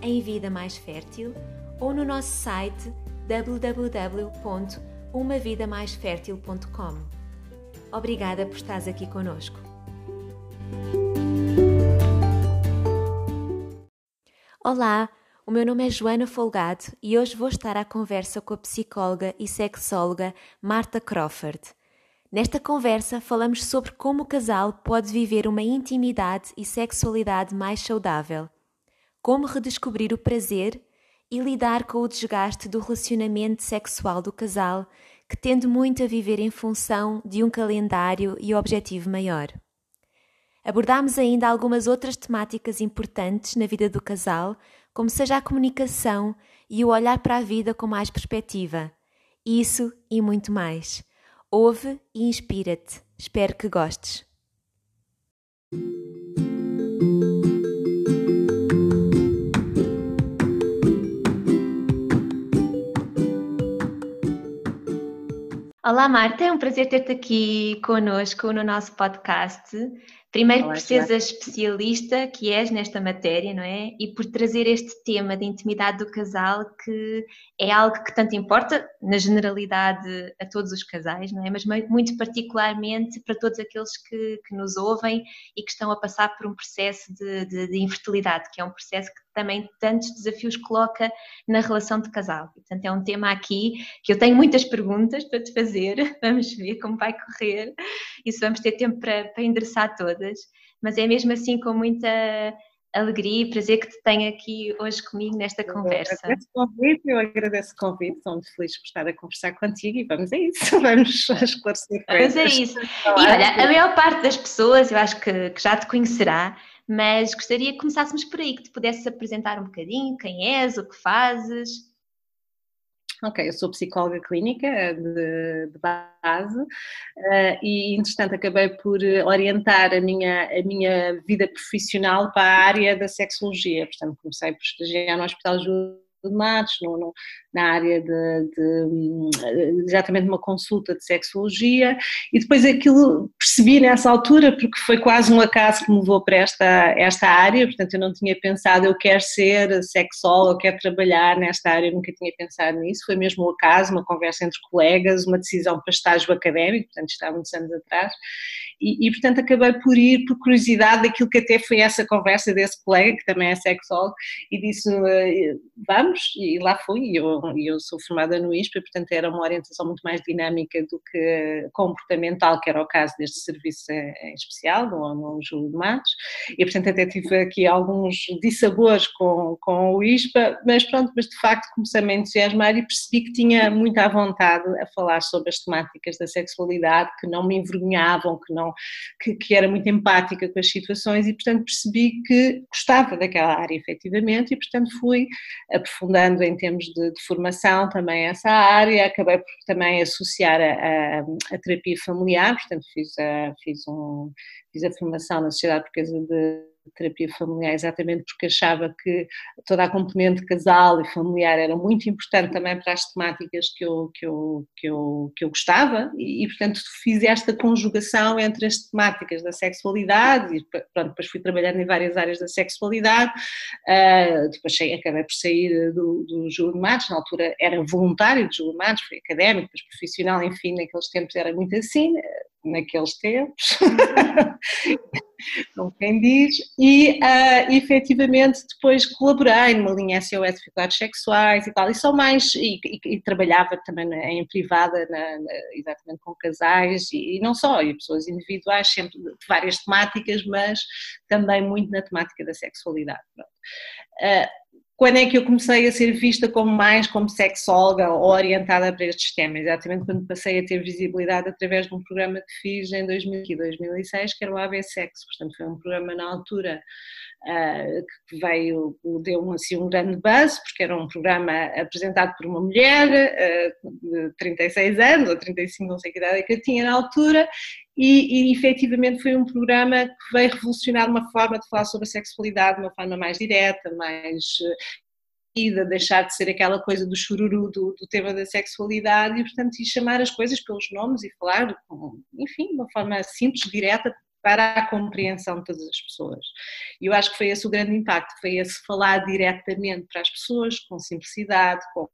em Vida Mais Fértil ou no nosso site www.umavidamaisfertil.com. Obrigada por estares aqui conosco. Olá, o meu nome é Joana Folgado e hoje vou estar à conversa com a psicóloga e sexóloga Marta Crawford. Nesta conversa falamos sobre como o casal pode viver uma intimidade e sexualidade mais saudável como redescobrir o prazer e lidar com o desgaste do relacionamento sexual do casal, que tende muito a viver em função de um calendário e objetivo maior. Abordámos ainda algumas outras temáticas importantes na vida do casal, como seja a comunicação e o olhar para a vida com mais perspectiva. Isso e muito mais. Ouve e inspira-te. Espero que gostes. Olá, Marta, é um prazer ter-te aqui conosco no nosso podcast. Primeiro Olá, por seres a especialista que és nesta matéria, não é? E por trazer este tema de intimidade do casal, que é algo que tanto importa, na generalidade, a todos os casais, não é? Mas muito particularmente para todos aqueles que, que nos ouvem e que estão a passar por um processo de, de, de infertilidade, que é um processo que também tantos desafios coloca na relação de casal. Portanto, é um tema aqui que eu tenho muitas perguntas para te fazer, vamos ver como vai correr e se vamos ter tempo para, para endereçar todas, mas é mesmo assim com muita alegria e prazer que te tenho aqui hoje comigo nesta conversa. Eu agradeço o convite, eu agradeço o convite, estou muito feliz por estar a conversar contigo e vamos a isso, vamos esclarecer coisas. Vamos a isso. E olha, a maior parte das pessoas, eu acho que, que já te conhecerá, mas gostaria que começássemos por aí, que te pudesses apresentar um bocadinho quem és, o que fazes. Ok, eu sou psicóloga clínica de, de base uh, e, entretanto, acabei por orientar a minha, a minha vida profissional para a área da sexologia. Portanto, comecei por estagiar no Hospital Júlio de no, no, na área de, de, exatamente uma consulta de sexologia, e depois aquilo percebi nessa altura, porque foi quase um acaso que me levou para esta, esta área, portanto eu não tinha pensado, eu quero ser sexóloga, quero trabalhar nesta área, eu nunca tinha pensado nisso, foi mesmo um acaso, uma conversa entre colegas, uma decisão para estágio académico, portanto está há muitos anos atrás, e, e, portanto acabei por ir por curiosidade daquilo que até foi essa conversa desse colega, que também é sexólogo, e disse eh, vamos, e lá fui, e eu, eu sou formada no ISPA, portanto era uma orientação muito mais dinâmica do que comportamental, que era o caso deste serviço em especial, no, no Júlio de Matos, e portanto até tive aqui alguns dissabores com, com o ISPA, mas pronto, mas de facto comecei-me a entusiasmar e percebi que tinha muita vontade a falar sobre as temáticas da sexualidade, que não me envergonhavam, que não que, que, era muito empática com as situações e, portanto, percebi que gostava daquela área efetivamente e, portanto, fui aprofundando em termos de, de formação também essa área, acabei por também associar a, a, a terapia familiar, portanto, fiz a, fiz, um, fiz a formação na Sociedade Portuguesa de terapia familiar, exatamente porque achava que toda a componente casal e familiar era muito importante também para as temáticas que eu, que eu, que eu, que eu gostava. E, e portanto, fiz esta conjugação entre as temáticas da sexualidade e, pronto, depois fui trabalhando em várias áreas da sexualidade, uh, depois acabei por sair do, do Júlio Matos, na altura era voluntário de Júlio Matos, fui académico, depois profissional, enfim, naqueles tempos era muito assim, naqueles tempos, como quem diz, e uh, efetivamente depois colaborei numa linha SOS de dificuldades sexuais e tal, e só mais, e, e, e trabalhava também em privada, na, na, exatamente com casais, e, e, não só, e pessoas individuais, sempre de várias temáticas, mas também muito na temática da sexualidade. Uh, quando é que eu comecei a ser vista como mais como sexóloga ou orientada para estes temas? Exatamente quando passei a ter visibilidade através de um programa que fiz em 2000 e 2006, que era o AB Sexo, portanto foi um programa na altura uh, que veio, deu assim um grande buzz, porque era um programa apresentado por uma mulher uh, de 36 anos, ou 35, não sei que idade é que eu tinha na altura, e, e efetivamente foi um programa que veio revolucionar uma forma de falar sobre a sexualidade de uma forma mais direta, mais ida, deixar de ser aquela coisa do chururu do, do, tema da sexualidade e, portanto, e chamar as coisas pelos nomes e falar, enfim, de uma forma simples, direta, para a compreensão de todas as pessoas. E eu acho que foi esse o grande impacto, foi esse falar diretamente para as pessoas, com simplicidade, com,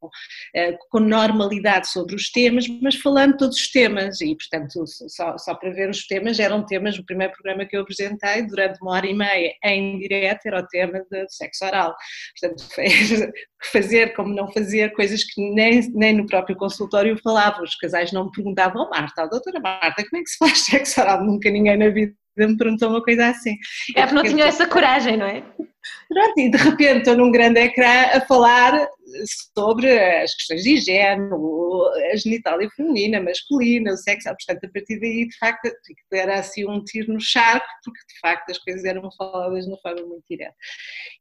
eh, com normalidade sobre os temas, mas falando todos os temas, e portanto, só, só para ver os temas, eram temas, o primeiro programa que eu apresentei, durante uma hora e meia, em direto, era o tema do sexo oral. Portanto, fazer como não fazer, coisas que nem, nem no próprio consultório falavam, os casais não me perguntavam, oh Marta, doutora Marta, como é que se faz sexo oral? Nunca ninguém na vida me perguntou uma coisa assim. É porque não tinha essa coragem, não é? Pronto, e de repente estou num grande ecrã a falar sobre as questões de higiene, a genitália feminina, masculina, o sexo, portanto a partir daí de facto era assim um tiro no charco, porque de facto as coisas eram faladas de uma forma muito direta.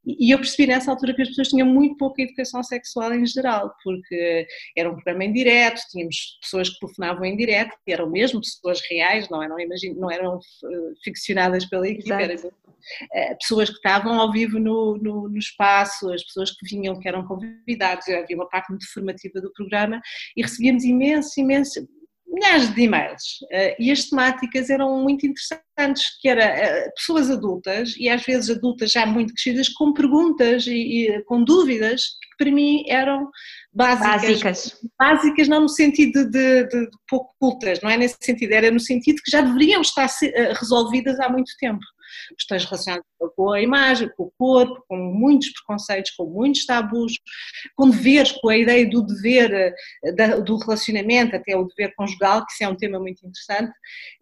E eu percebi nessa altura que as pessoas tinham muito pouca educação sexual em geral, porque era um programa em direto, tínhamos pessoas que telefonavam em direto, e eram mesmo pessoas reais, não eram, imagino, não eram eh, ficcionadas pela equipe, eram eh, pessoas que estavam ao vivo no, no, no, espaço, as pessoas que vinham, que eram convidados, havia uma parte muito formativa do programa e recebíamos imenso, imenso, milhares de e-mails. Eh, e as temáticas eram muito interessantes, que era eh, pessoas adultas e às vezes adultas já muito crescidas com perguntas e, e com dúvidas que para mim eram básicas, básicas, básicas não no sentido de, de, de, pouco cultas, não é nesse sentido, era no sentido que já deveriam estar resolvidas há muito tempo questões relacionadas com a imagem, com o corpo, com muitos preconceitos, com muitos tabus, com deveres, com a ideia do dever, eh, do relacionamento, até o dever conjugal, que isso é um tema muito interessante,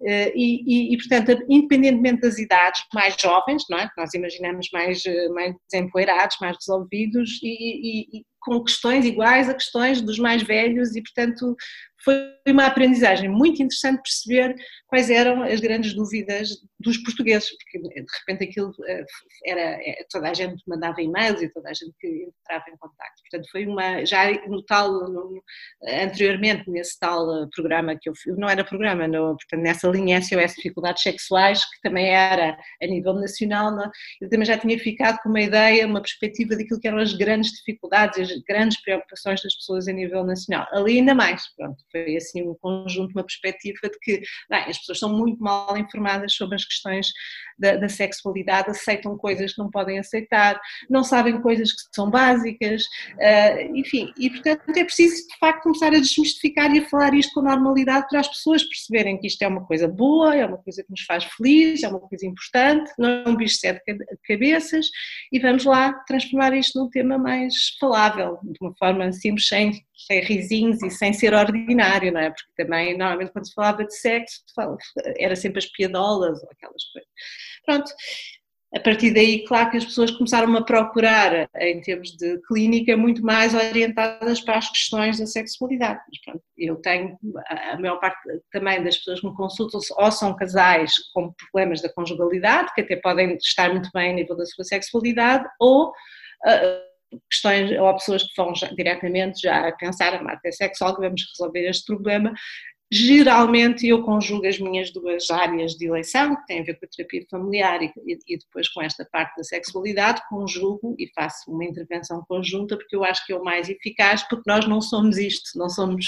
eh, e, e, e portanto, independentemente das idades, mais jovens, não é? nós imaginamos mais, eh, mais desempoeirados, mais resolvidos e, e com questões iguais a questões dos mais velhos e, portanto, foi uma aprendizagem muito interessante perceber quais eram as grandes dúvidas dos portugueses, porque de repente aquilo eh, era, eh, toda a gente mandava e-mails e toda a gente entrava em contato. Portanto, foi uma, já no tal, no, anteriormente nesse tal eh, programa que eu fiz, não era programa, no, portanto, nessa linha SOS Dificuldades Sexuais, que também era a nível nacional, não, eu também já tinha ficado com uma ideia, uma perspectiva daquilo que eram as grandes dificuldades, as grandes preocupações das pessoas a nível nacional. Ali ainda mais, pronto, foi assim um conjunto, uma perspectiva de que bem, as pessoas são muito mal informadas sobre as questões da, da, sexualidade, aceitam coisas que não podem aceitar, não sabem coisas que são básicas, uh, enfim, e portanto é preciso de facto começar a desmistificar e a falar isto com normalidade para as pessoas perceberem que isto é uma coisa boa, é uma coisa que nos faz feliz, é uma coisa importante, não é um bicho de sete cabeças e vamos lá transformar isto num tema mais falável, de uma forma simples, sem, sem risinhos e sem ser ordinário, não é? Porque também, normalmente, quando se falava de sexo, era sempre as piadolas ou aquelas coisas. Pronto. A partir daí, claro que as pessoas começaram a procurar, em termos de clínica, muito mais orientadas para as questões da sexualidade. Mas, pronto, eu tenho, a maior parte também das pessoas que me consultam ou são casais com problemas da conjugalidade, que até podem estar muito bem a nível da sua sexualidade, ou uh, questões, ou pessoas que vão já, diretamente já a pensar, a Marta é sexóloga, vamos resolver este problema, Geralmente eu conjugo as minhas duas áreas de eleição, que têm a ver com a terapia familiar e, e, depois com esta parte da sexualidade, conjugo e faço uma intervenção conjunta porque eu acho que é o mais eficaz, porque nós não somos isto, não somos,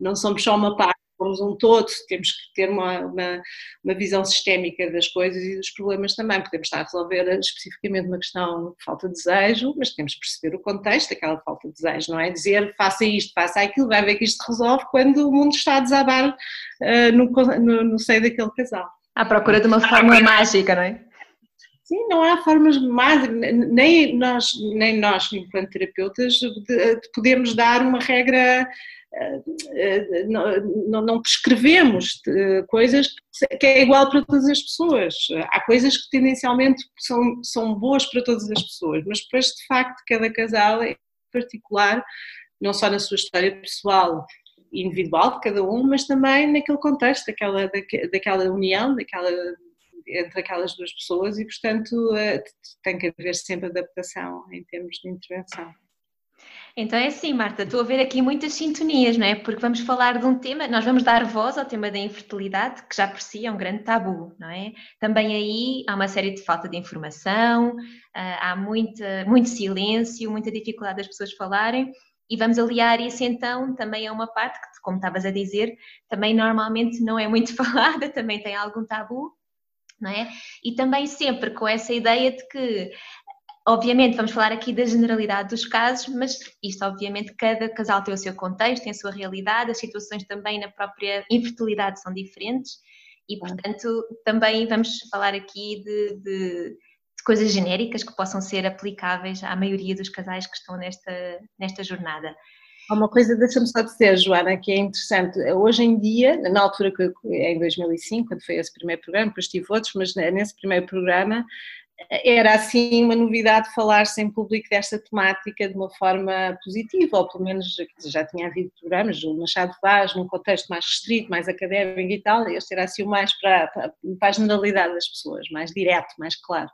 não somos só uma parte somos um todo, temos que ter uma, uma, uma, visão sistémica das coisas e dos problemas também. Podemos estar a resolver especificamente uma questão de falta de desejo, mas temos que perceber o contexto daquela falta de desejo, não é dizer faça isto, faça aquilo, vai ver que isto resolve quando o mundo está a desabar uh, no, no, no seio daquele casal. À procura de uma fórmula mágica, não é? Sim, não há formas mágicas, nem nós, nem nós, enquanto terapeutas, podemos dar uma regra não, não prescrevemos coisas que é igual para todas as pessoas. Há coisas que tendencialmente são, são boas para todas as pessoas, mas depois de facto cada casal é particular, não só na sua história pessoal individual de cada um, mas também naquele contexto daquela, daquela união, daquela, entre aquelas duas pessoas e, portanto, eh, tem que haver sempre adaptação em termos de intervenção. Então é assim, Marta, estou a ver aqui muitas sintonias, não é? Porque vamos falar de um tema, nós vamos dar voz ao tema da infertilidade, que já por si é um grande tabu, não é? Também aí há uma série de falta de informação, ah, há muito silêncio, muita dificuldade das pessoas falarem, e vamos aliar isso então também a uma parte que, como estavas a dizer, também normalmente não é muito falada, também tem algum tabu, não é? E também sempre com essa ideia de que Obviamente, vamos falar aqui da generalidade dos casos, mas isto, obviamente, cada casal tem o seu contexto, tem a sua realidade, as situações também na própria infertilidade são diferentes e, portanto, também vamos falar aqui de, de, de coisas genéricas que possam ser aplicáveis à maioria dos casais que estão nesta, nesta jornada. Há uma coisa, deixa-me só dizer, Joana, que é interessante. Hoje em dia, na altura que em 2005, quando foi esse primeiro programa, depois tive outros, mas nesse primeiro programa era assim uma novidade falar-se em público desta temática de uma forma positiva, ou pelo menos já tinha havido programas, o Machado Vaz, num contexto mais restrito, mais académico e tal, este era assim o mais para, para, a generalidade das pessoas, mais direto, mais claro.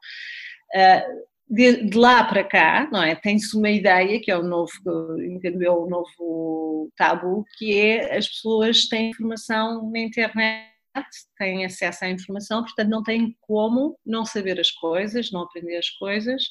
Uh, de, de, lá para cá, não é? Tem-se uma ideia, que é o novo, entendo eu, o novo tabu, que é as pessoas têm informação na internet têm acesso à informação, portanto não têm como não saber as coisas, não aprender as coisas.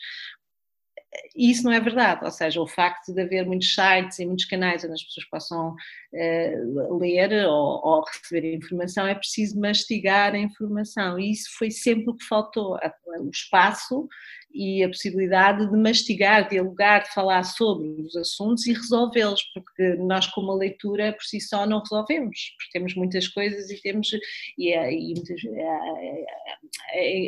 E isso não é verdade, ou seja, o facto de haver muitos sites e muitos canais onde as pessoas possam uh, ler ou, ou, receber informação, é preciso mastigar a informação e isso foi sempre o que faltou, o espaço e a possibilidade de mastigar, dialogar, de falar sobre os assuntos e resolvê-los, porque nós com uma leitura por si só não resolvemos, porque temos muitas coisas e temos e, e a,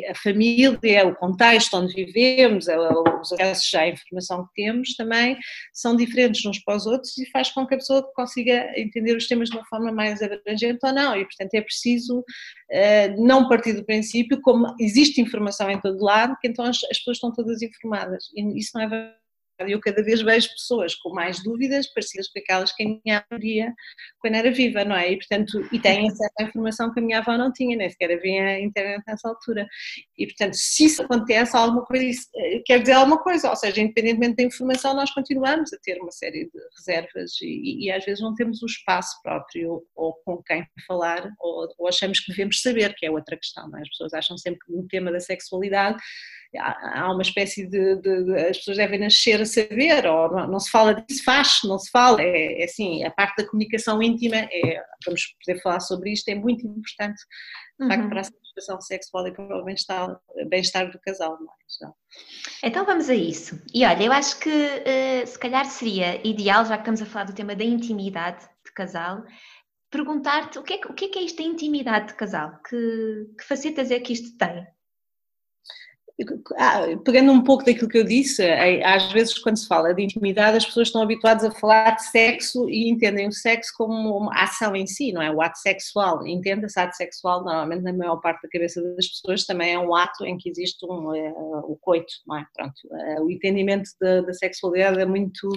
a, a, família, o contexto onde vivemos, os acessos à informação que temos também são diferentes uns para os outros e faz com que a pessoa consiga entender os temas de uma forma mais abrangente ou não, e portanto é preciso uh, não partir do princípio como existe informação em todo lado, que então as, as pessoas estão todas informadas. E isso não é verdade. Eu cada vez vejo pessoas com mais dúvidas, parecidas com aquelas que a minha avó via quando era viva, não é? E, portanto, e têm acesso à informação que a minha avó não tinha, nem sequer havia a internet nessa altura. E, portanto, se isso acontece, alguma coisa, isso eh, quer dizer alguma coisa, ou seja, independentemente da informação, nós continuamos a ter uma série de reservas e, e às vezes não temos o espaço próprio ou com quem falar, ou, ou achamos que devemos saber, que é outra questão, não é? As pessoas acham sempre que no tema da sexualidade há uma espécie de, de, de, as pessoas devem nascer a saber, ou não, não se fala disso, faz, não se fala, é, é, assim, a parte da comunicação íntima, é, vamos poder falar sobre isto, é muito importante, de facto, uhum. para a satisfação sexual e para o bem-estar bem do casal. Não é? Então vamos a isso. E olha, eu acho que uh, se calhar seria ideal, já que estamos a falar do tema da intimidade de casal, perguntar-te o que, é, o que é, que é isto da intimidade de casal? Que, que facetas é que isto tem? Ah, pegando um pouco daquilo que eu disse, é, às vezes quando se fala de intimidade as pessoas estão habituadas a falar de sexo e entendem o sexo como uma ação em si, não é? O ato sexual, entenda-se ato sexual normalmente na maior parte da cabeça das pessoas também é um ato em que existe um, é, o coito, não é? Pronto, é, o entendimento da, da sexualidade é muito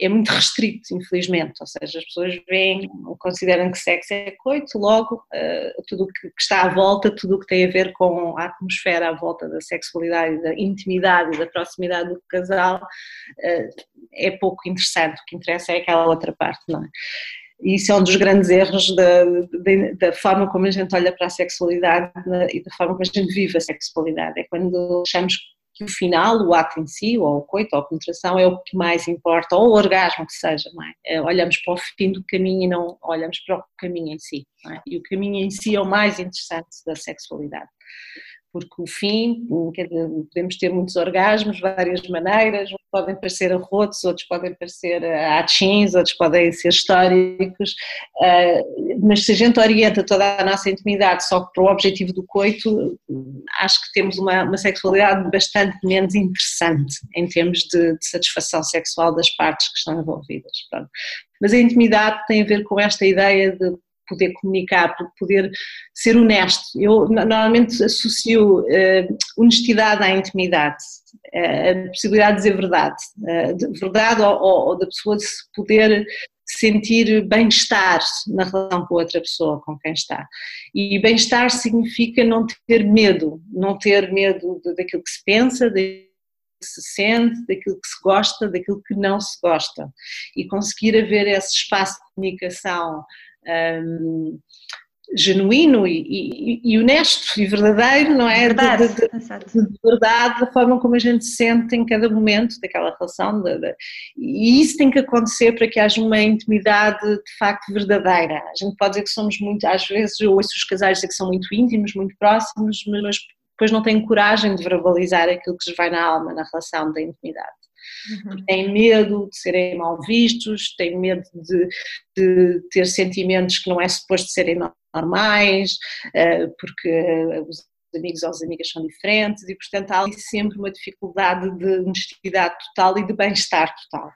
é muito restrito, infelizmente, ou seja, as pessoas veem, consideram que sexo é coito, logo uh, tudo o que, está à volta, tudo o que tem a ver com a atmosfera à volta da sexualidade, da intimidade da proximidade do casal uh, é pouco interessante, o que interessa é aquela outra parte, não é? E isso é um dos grandes erros da, da, da, forma como a gente olha para a sexualidade e da forma como a gente vive a sexualidade. É quando achamos que o final, o ato em si, ou o coito, ou a penetração, é o que mais importa, ou o orgasmo que seja, é? é? Olhamos para o fim do caminho e não olhamos para o caminho em si, é? E o caminho em si é o mais interessante da sexualidade porque o fim, podemos ter muitos orgasmos, várias maneiras, uns podem parecer arrotos, outros podem parecer atins, outros podem ser históricos, ah, mas se a gente orienta toda a nossa intimidade só para o objetivo do coito, acho que temos uma, uma sexualidade bastante menos interessante em termos de, de, satisfação sexual das partes que estão envolvidas. Mas a intimidade tem a ver com esta ideia de poder comunicar, poder ser honesto. Eu normalmente associo uh, honestidade à intimidade, uh, a possibilidade de dizer verdade, uh, de verdade ou, ou, da pessoa se poder sentir bem-estar na relação com outra pessoa, com quem está. E bem-estar significa não ter medo, não ter medo daquilo que se pensa, que se sente, daquilo que se gosta, daquilo que não se gosta. E conseguir haver esse espaço de comunicação um, genuíno e, e, e, honesto e verdadeiro, não é? Verdade, de, de, de, de, verdade, da forma como a gente sente em cada momento daquela relação. e isso tem que acontecer para que haja uma intimidade de facto verdadeira. A gente pode dizer que somos muito, às vezes eu ouço os casais dizer que são muito íntimos, muito próximos, mas depois não têm coragem de verbalizar aquilo que lhes vai na alma, na relação da intimidade. Uhum. Têm medo de serem mal vistos, têm medo de, de, ter sentimentos que não é suposto serem normais, uh, porque os amigos ou as amigas são diferentes e, portanto, há ali sempre uma dificuldade de honestidade total e de bem-estar total.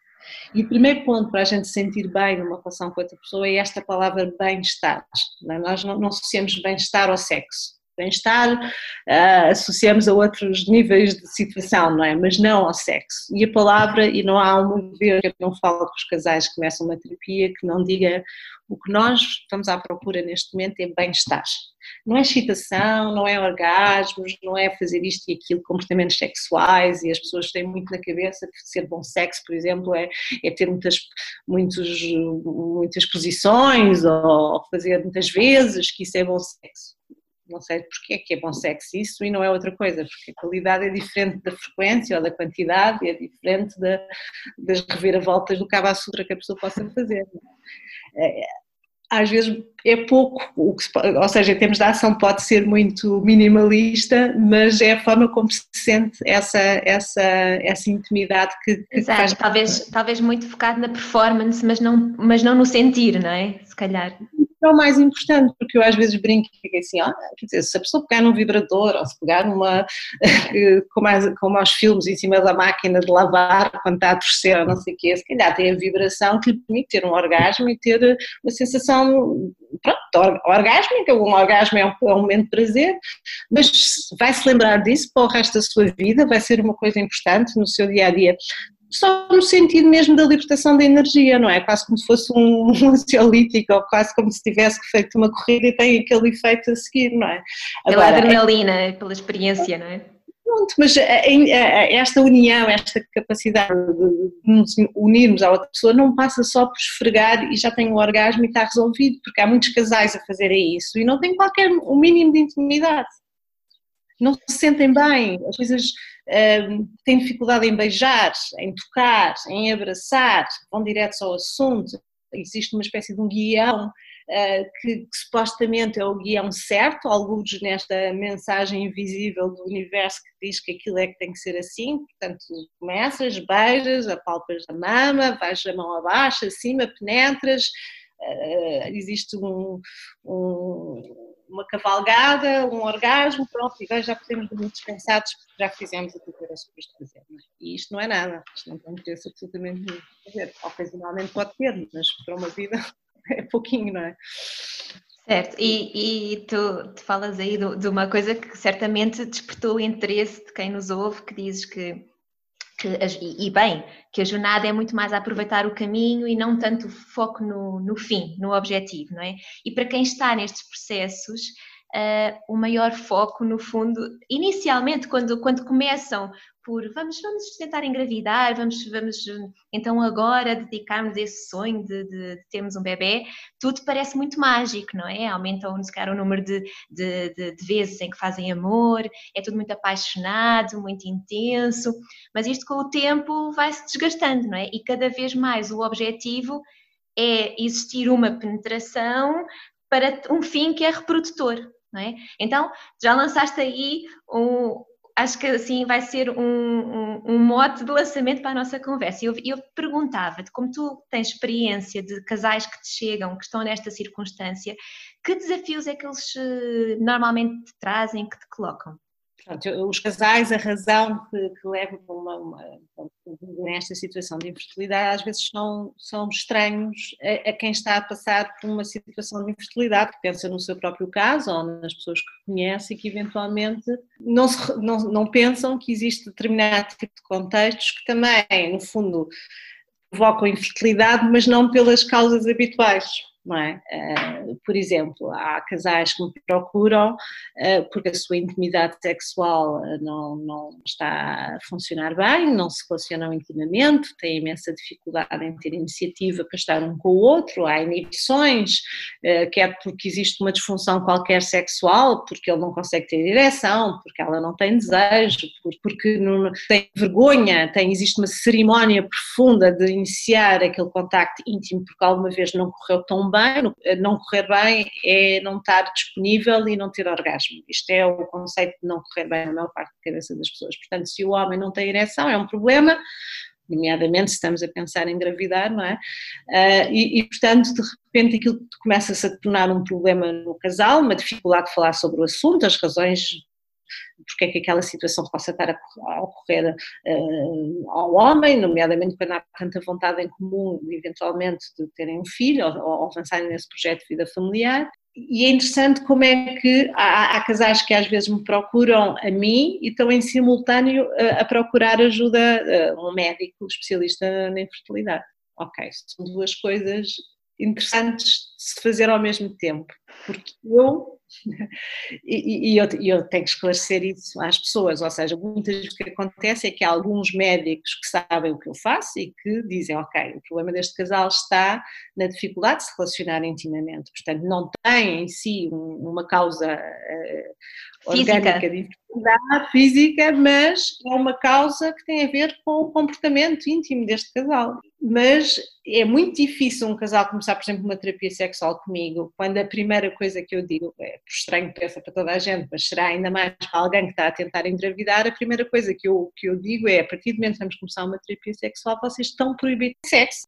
E o primeiro ponto para a gente se sentir bem numa relação com outra pessoa é esta palavra bem-estar. É? Nós não associamos bem-estar ao sexo bem-estar, uh, associamos a outros níveis de situação, não é? Mas não ao sexo. E a palavra, e não há uma vez que eu não falo com os casais que começam uma terapia que não diga o que nós estamos à procura neste momento é bem-estar. Não é excitação, não é orgasmos, não é fazer isto e aquilo, comportamentos sexuais, e as pessoas têm muito na cabeça que ser bom sexo, por exemplo, é, é ter muitas, muitos, muitas posições ou fazer muitas vezes, que isso é bom sexo não sei porque é que é bom sexo isso e não é outra coisa, porque a qualidade é diferente da frequência ou da quantidade, é diferente da, das reviravoltas do cabo sutra que a pessoa possa fazer. É, às vezes é pouco, o que se, ou seja, em termos de ação pode ser muito minimalista, mas é a forma como se sente essa, essa, essa intimidade que, que Exato, faz... talvez, talvez muito focado na performance, mas não, mas não no sentir, não é? Se calhar é o mais importante, porque eu às vezes brinco e fico assim, ah, quer dizer, se a pessoa pegar num vibrador ou se pegar numa, como, as, como aos filmes em cima da máquina de lavar quando está a torcer ou não sei o quê, se calhar tem a vibração que lhe permite ter um orgasmo e ter uma sensação, pronto, orgásmica, um orgasmo é um, é um momento de prazer, mas vai-se lembrar disso para o resto da sua vida, vai ser uma coisa importante no seu dia-a-dia só no sentido mesmo da libertação da energia, não é? Quase como se fosse um, um ansiolítico ou quase como se tivesse feito uma corrida e tem aquele efeito a seguir, não é? Agora, pela adrenalina, é, pela experiência, não é? Pronto, mas esta união, esta capacidade de nos unirmos à outra pessoa não passa só por esfregar e já tem o orgasmo e está resolvido, porque há muitos casais a fazerem isso e não têm qualquer, o mínimo de intimidade. Não se sentem bem, as coisas têm dificuldade em beijar, em tocar, em abraçar, vão direto ao assunto. Existe uma espécie de um guião uh, que, que, supostamente é o guião certo, alguns nesta mensagem invisível do universo que diz que aquilo é que tem que ser assim. Portanto, começas, beijas, apalpas a mama, vais a mão abaixo, acima, penetras. Uh, existe um, um uma cavalgada, um orgasmo, pronto, e agora já podemos dormir descansados porque já fizemos aquilo que era suposto fazer. É? E isto não é nada, isto não tem interesse absolutamente nenhum. Quer ocasionalmente pode ter, mas para uma vida é pouquinho, não é? Certo, e, e tu, falas aí de uma coisa que certamente despertou o interesse de quem nos ouve, que dizes que que, e bem, que a jornada é muito mais aproveitar o caminho e não tanto foco no, no fim, no objetivo, não é? E para quem está nestes processos, uh, o maior foco, no fundo, inicialmente, quando, quando começam por vamos, vamos tentar engravidar, vamos, vamos então agora dedicarmos esse sonho de, de, de, termos um bebê, tudo parece muito mágico, não é? Aumentam, se calhar, o número de, de, de, vezes em que fazem amor, é tudo muito apaixonado, muito intenso, mas isto com o tempo vai-se desgastando, não é? E cada vez mais o objetivo é existir uma penetração para um fim que é reprodutor, não é? Então, já lançaste aí um, acho que assim vai ser um, um, um, mote de lançamento para a nossa conversa. Eu, eu perguntava-te, como tu tens experiência de casais que te chegam, que estão nesta circunstância, que desafios é que eles eh, normalmente te trazem, que te colocam? Portanto, os casais, a razão que, que leva a uma, uma, situação de infertilidade, às vezes são, são estranhos a, a, quem está a passar por uma situação de infertilidade, que pensa no seu próprio caso ou nas pessoas que conhece e que eventualmente não, se, não, não pensam que existe determinado tipo de contextos que também, no fundo, provocam infertilidade, mas não pelas causas habituais não é? Uh, por exemplo, há casais que me procuram uh, porque a sua intimidade sexual eh, não, não está a funcionar bem, não se relacionam intimamente, têm imensa dificuldade em ter iniciativa para estar um com o outro, há inibições, uh, quer porque existe uma disfunção qualquer sexual, porque ele não consegue ter ereção, porque ela não tem desejo, porque não, tem vergonha, tem, existe uma cerimónia profunda de iniciar aquele contacto íntimo porque alguma vez não correu tão bem, eh, não correr bem é não estar disponível e não ter orgasmo. Isto é o conceito de não correr bem na maior parte da cabeça das pessoas. Portanto, se o homem não tem ereção, é um problema, nomeadamente se estamos a pensar em engravidar, não é? Uh, e, e, portanto, de repente aquilo começa-se a tornar um problema no casal, uma dificuldade de falar sobre o assunto, as razões porque é que aquela situação possa estar a ocorrer uh, ao homem, nomeadamente quando há tanta vontade em comum, eventualmente, de terem um filho ou, ou avançarem nesse projeto de vida familiar. E é interessante como é que há, há, casais que às vezes me procuram a mim e estão em simultâneo a, a procurar ajuda, a um médico especialista na infertilidade. Ok, são duas coisas interessantes de se fazer ao mesmo tempo, porque eu e, e eu, eu, tenho que esclarecer isso às pessoas, ou seja, muitas vezes o que acontece é que há alguns médicos que sabem o que eu faço e que dizem, ok, o problema deste casal está na dificuldade de se relacionar intimamente, portanto não tem em si uma causa uh, orgânica de infertilidade física, mas é uma causa que tem a ver com o comportamento íntimo deste casal. Mas é muito difícil um casal começar, por exemplo, uma terapia sexual comigo, quando a primeira coisa que eu digo, é estranho que peça para toda a gente, mas será ainda mais para alguém que está a tentar engravidar, a primeira coisa que eu, que eu digo é, a partir do momento que vamos começar uma terapia sexual, vocês estão proibidos de sexo.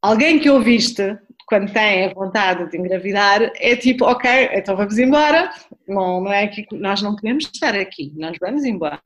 Alguém que ouviste quando tem a vontade de engravidar é tipo, ok, então vamos embora, não, não é que nós não queremos estar aqui, nós vamos embora.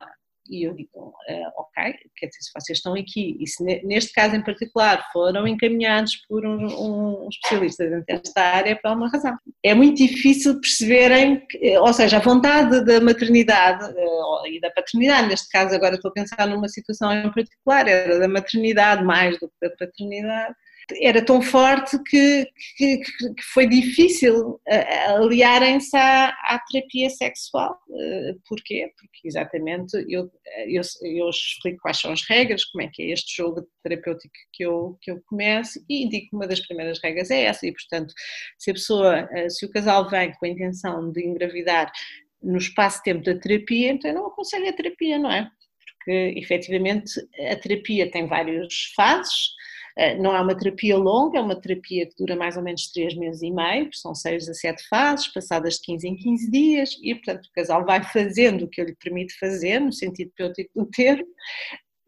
E eu digo, uh, ok, quer dizer, se vocês estão aqui, e se neste caso em particular foram encaminhados por um, um especialista desta área é por uma razão. É muito difícil perceberem, que, ou seja, a vontade da maternidade uh, e da paternidade, neste caso agora estou a pensar numa situação em particular, era da maternidade mais do que da paternidade, era tão forte que, que, que foi difícil eh, aliarem-se à, à, terapia sexual. Eh, porquê? Porque exatamente eu, eu, eu, explico quais são as regras, como é que é este jogo terapêutico que eu, que eu começo e indico que uma das primeiras regras é essa e portanto se a pessoa, eh, se o casal vem com a intenção de engravidar no espaço-tempo da terapia, então não aconselho a terapia, não é? Porque efetivamente a terapia tem várias fases, eh, não é uma terapia longa, é uma terapia que dura mais ou menos 3 meses e meio, são 6 a 7 fases, passadas de 15 em 15 dias, e portanto o casal vai fazendo o que eu lhe permite fazer, no sentido terapêutico do termo,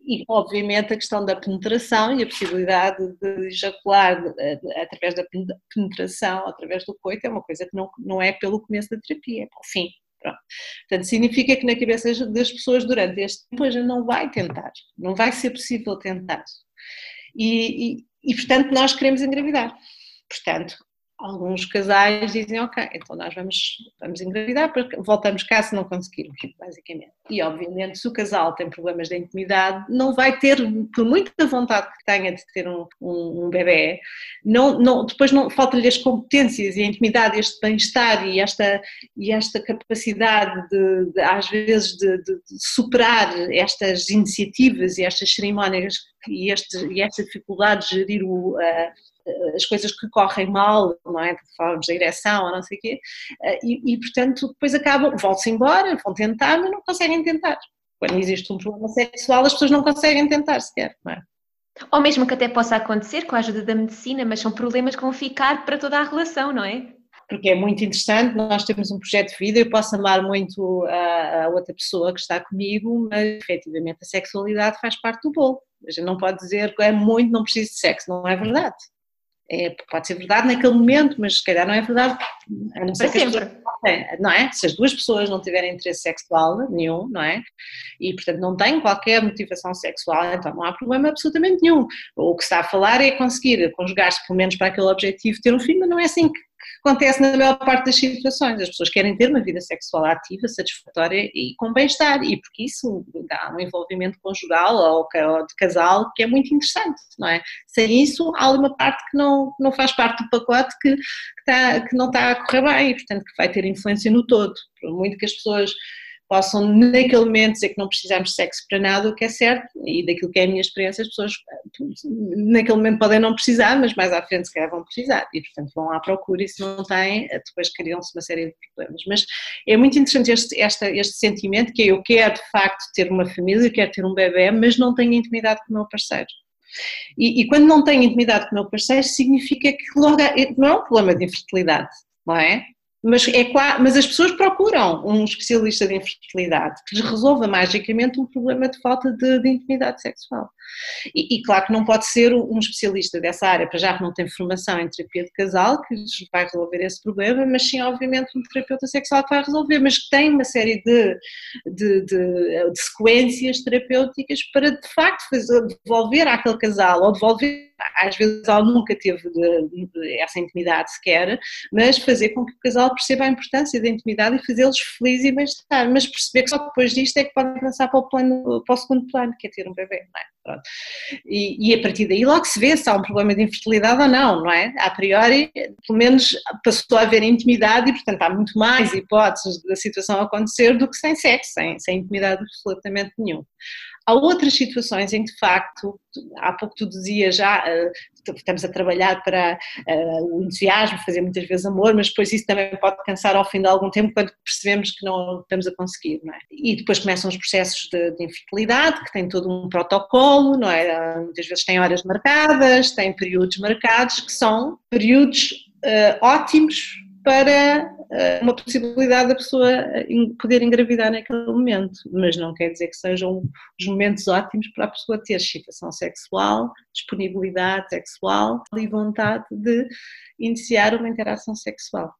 e obviamente a questão da penetração e a possibilidade de ejacular através da penetração, através do coito, é uma coisa que não, não é pelo começo da terapia, é para o fim. Portanto, significa que na cabeça das pessoas durante este tempo gente não vai tentar, não vai ser possível tentar e, e, e portanto nós queremos engravidar. Portanto, alguns casais dizem, ok, então nós vamos, vamos engravidar, voltamos cá se não conseguirmos, basicamente. E obviamente se o casal tem problemas de intimidade, não vai ter, por muita vontade que tenha de ter um, um, um bebê, não, não, depois não falta-lhe as competências e a intimidade, este bem-estar e esta, e esta capacidade de, de às vezes de, de, superar estas iniciativas e estas cerimónias e, este, e esta dificuldade de gerir o, as coisas que correm mal, não é? Falamos da ereção ou não sei o quê, eh, e, e portanto depois acabam, vão-se embora, vão tentar, mas não conseguem tentar. Quando existe um problema sexual, as pessoas não conseguem tentar sequer, não é? Ou mesmo que até possa acontecer com a ajuda da medicina, mas são problemas que vão ficar para toda a relação, não é? Porque é muito interessante, nós temos um projeto de vida, eu posso amar muito a, a outra pessoa que está comigo, mas efetivamente a sexualidade faz parte do bolo. A gente não pode dizer que é muito, não preciso de sexo, não é verdade. É, pode ser verdade naquele momento, mas se calhar não é verdade. A não ser que as pessoas não é? Se as duas pessoas não tiverem interesse sexual nenhum, não é? E, portanto, não têm qualquer motivação sexual, então não há problema absolutamente nenhum. O que está a falar é conseguir conjugar-se, pelo menos para aquele objetivo, ter um filho, mas não é assim que acontece na maior parte das situações. As pessoas querem ter uma vida sexual ativa, satisfatória e com bem-estar, e porque isso dá um envolvimento conjugal ou de casal que é muito interessante, não é? Sem isso, há uma parte que não, não faz parte do pacote que, que, está, que não está a correr bem e, portanto, que vai ter influência no todo. Por muito que as pessoas possam naquele momento dizer que não precisamos de sexo para nada, o que é certo, e daquilo que é a minha experiência, as pessoas naquele momento podem não precisar, mas mais à frente se calhar vão precisar, e portanto vão à procura e se não têm, depois criam-se uma série de problemas. Mas é muito interessante este, esta, este sentimento que é, eu quero de facto ter uma família, eu quero ter um bebê, mas não tenho intimidade com o meu parceiro. E, e quando não tenho intimidade com o meu parceiro, significa que logo não é um problema de infertilidade, não é? Mas, é, mas as pessoas procuram um especialista de infertilidade que lhes resolva magicamente um problema de falta de, de intimidade sexual. E, e, claro que não pode ser um especialista dessa área, para já que não tem formação em terapia de casal, que vai resolver esse problema, mas sim, obviamente, um terapeuta sexual que vai resolver, mas que tem uma série de, de, de, de sequências terapêuticas para, de facto, fazer, devolver àquele casal, ou devolver, às vezes, ela nunca teve essa intimidade sequer, mas fazer com que o casal perceba a importância da intimidade e fazê-los felizes e bem-estar, mas perceber que só depois disto é que pode avançar para o, plano, para o segundo plano, que é ter um bebê, não é? E, e, a partir daí logo se vê se há um problema de infertilidade ou não, não é? A priori, pelo menos passou a haver intimidade e, portanto, há muito mais hipóteses da situação acontecer do que sem sexo, sem, sem intimidade absolutamente nenhum. Há outras situações em que, de facto, há pouco tu dizias já, eh, estamos a trabalhar para uh, o entusiasmo, fazer muitas vezes amor, mas depois isso também pode cansar ao fim de algum tempo quando percebemos que não estamos a conseguir, não é? E depois começam os processos de, de infertilidade, que têm todo um protocolo, não é? Muitas vezes têm horas marcadas, têm períodos marcados, que são períodos uh, ótimos para uma possibilidade da pessoa eh, poder engravidar naquele momento, mas não quer dizer que sejam os momentos ótimos para a pessoa ter excitação sexual, disponibilidade sexual e vontade de iniciar uma interação sexual.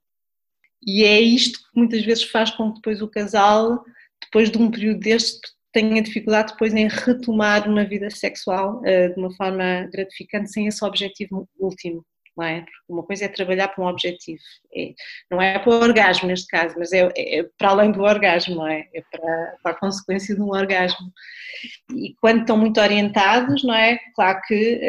E é isto que muitas vezes faz com que depois o casal, depois de um período deste, tenha dificuldade depois em retomar uma vida sexual uh, de uma forma gratificante sem esse objetivo último não é? Porque uma coisa é trabalhar para um objetivo, é, não é para o orgasmo neste caso, mas é, é, para além do orgasmo, não é? É para, para, a consequência de um orgasmo. E quando estão muito orientados, não é? Claro que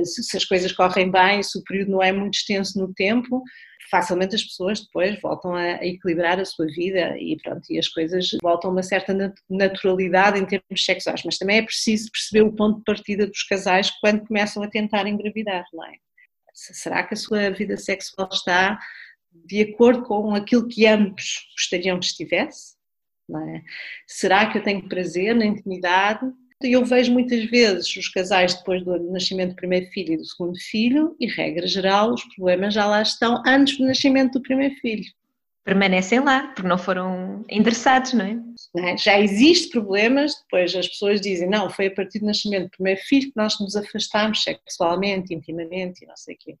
uh, se, se as coisas correm bem, se o período não é muito extenso no tempo, facilmente as pessoas depois voltam a, equilibrar a sua vida e pronto, e as coisas voltam a uma certa naturalidade em termos sexuais, mas também é preciso perceber o ponto de partida dos casais quando começam a tentar engravidar, não é? Será que a sua vida sexual está de acordo com aquilo que ambos gostariam que estivesse? É? Será que eu tenho prazer na intimidade? Eu vejo muitas vezes os casais depois do nascimento do primeiro filho e do segundo filho, e regra geral, os problemas já lá estão antes do nascimento do primeiro filho permanecem lá, porque não foram endereçados, não é? Não é? Já existe problemas, depois as pessoas dizem, não, foi a partir do nascimento do primeiro filho que nós nos afastámos sexualmente, intimamente e não sei o quê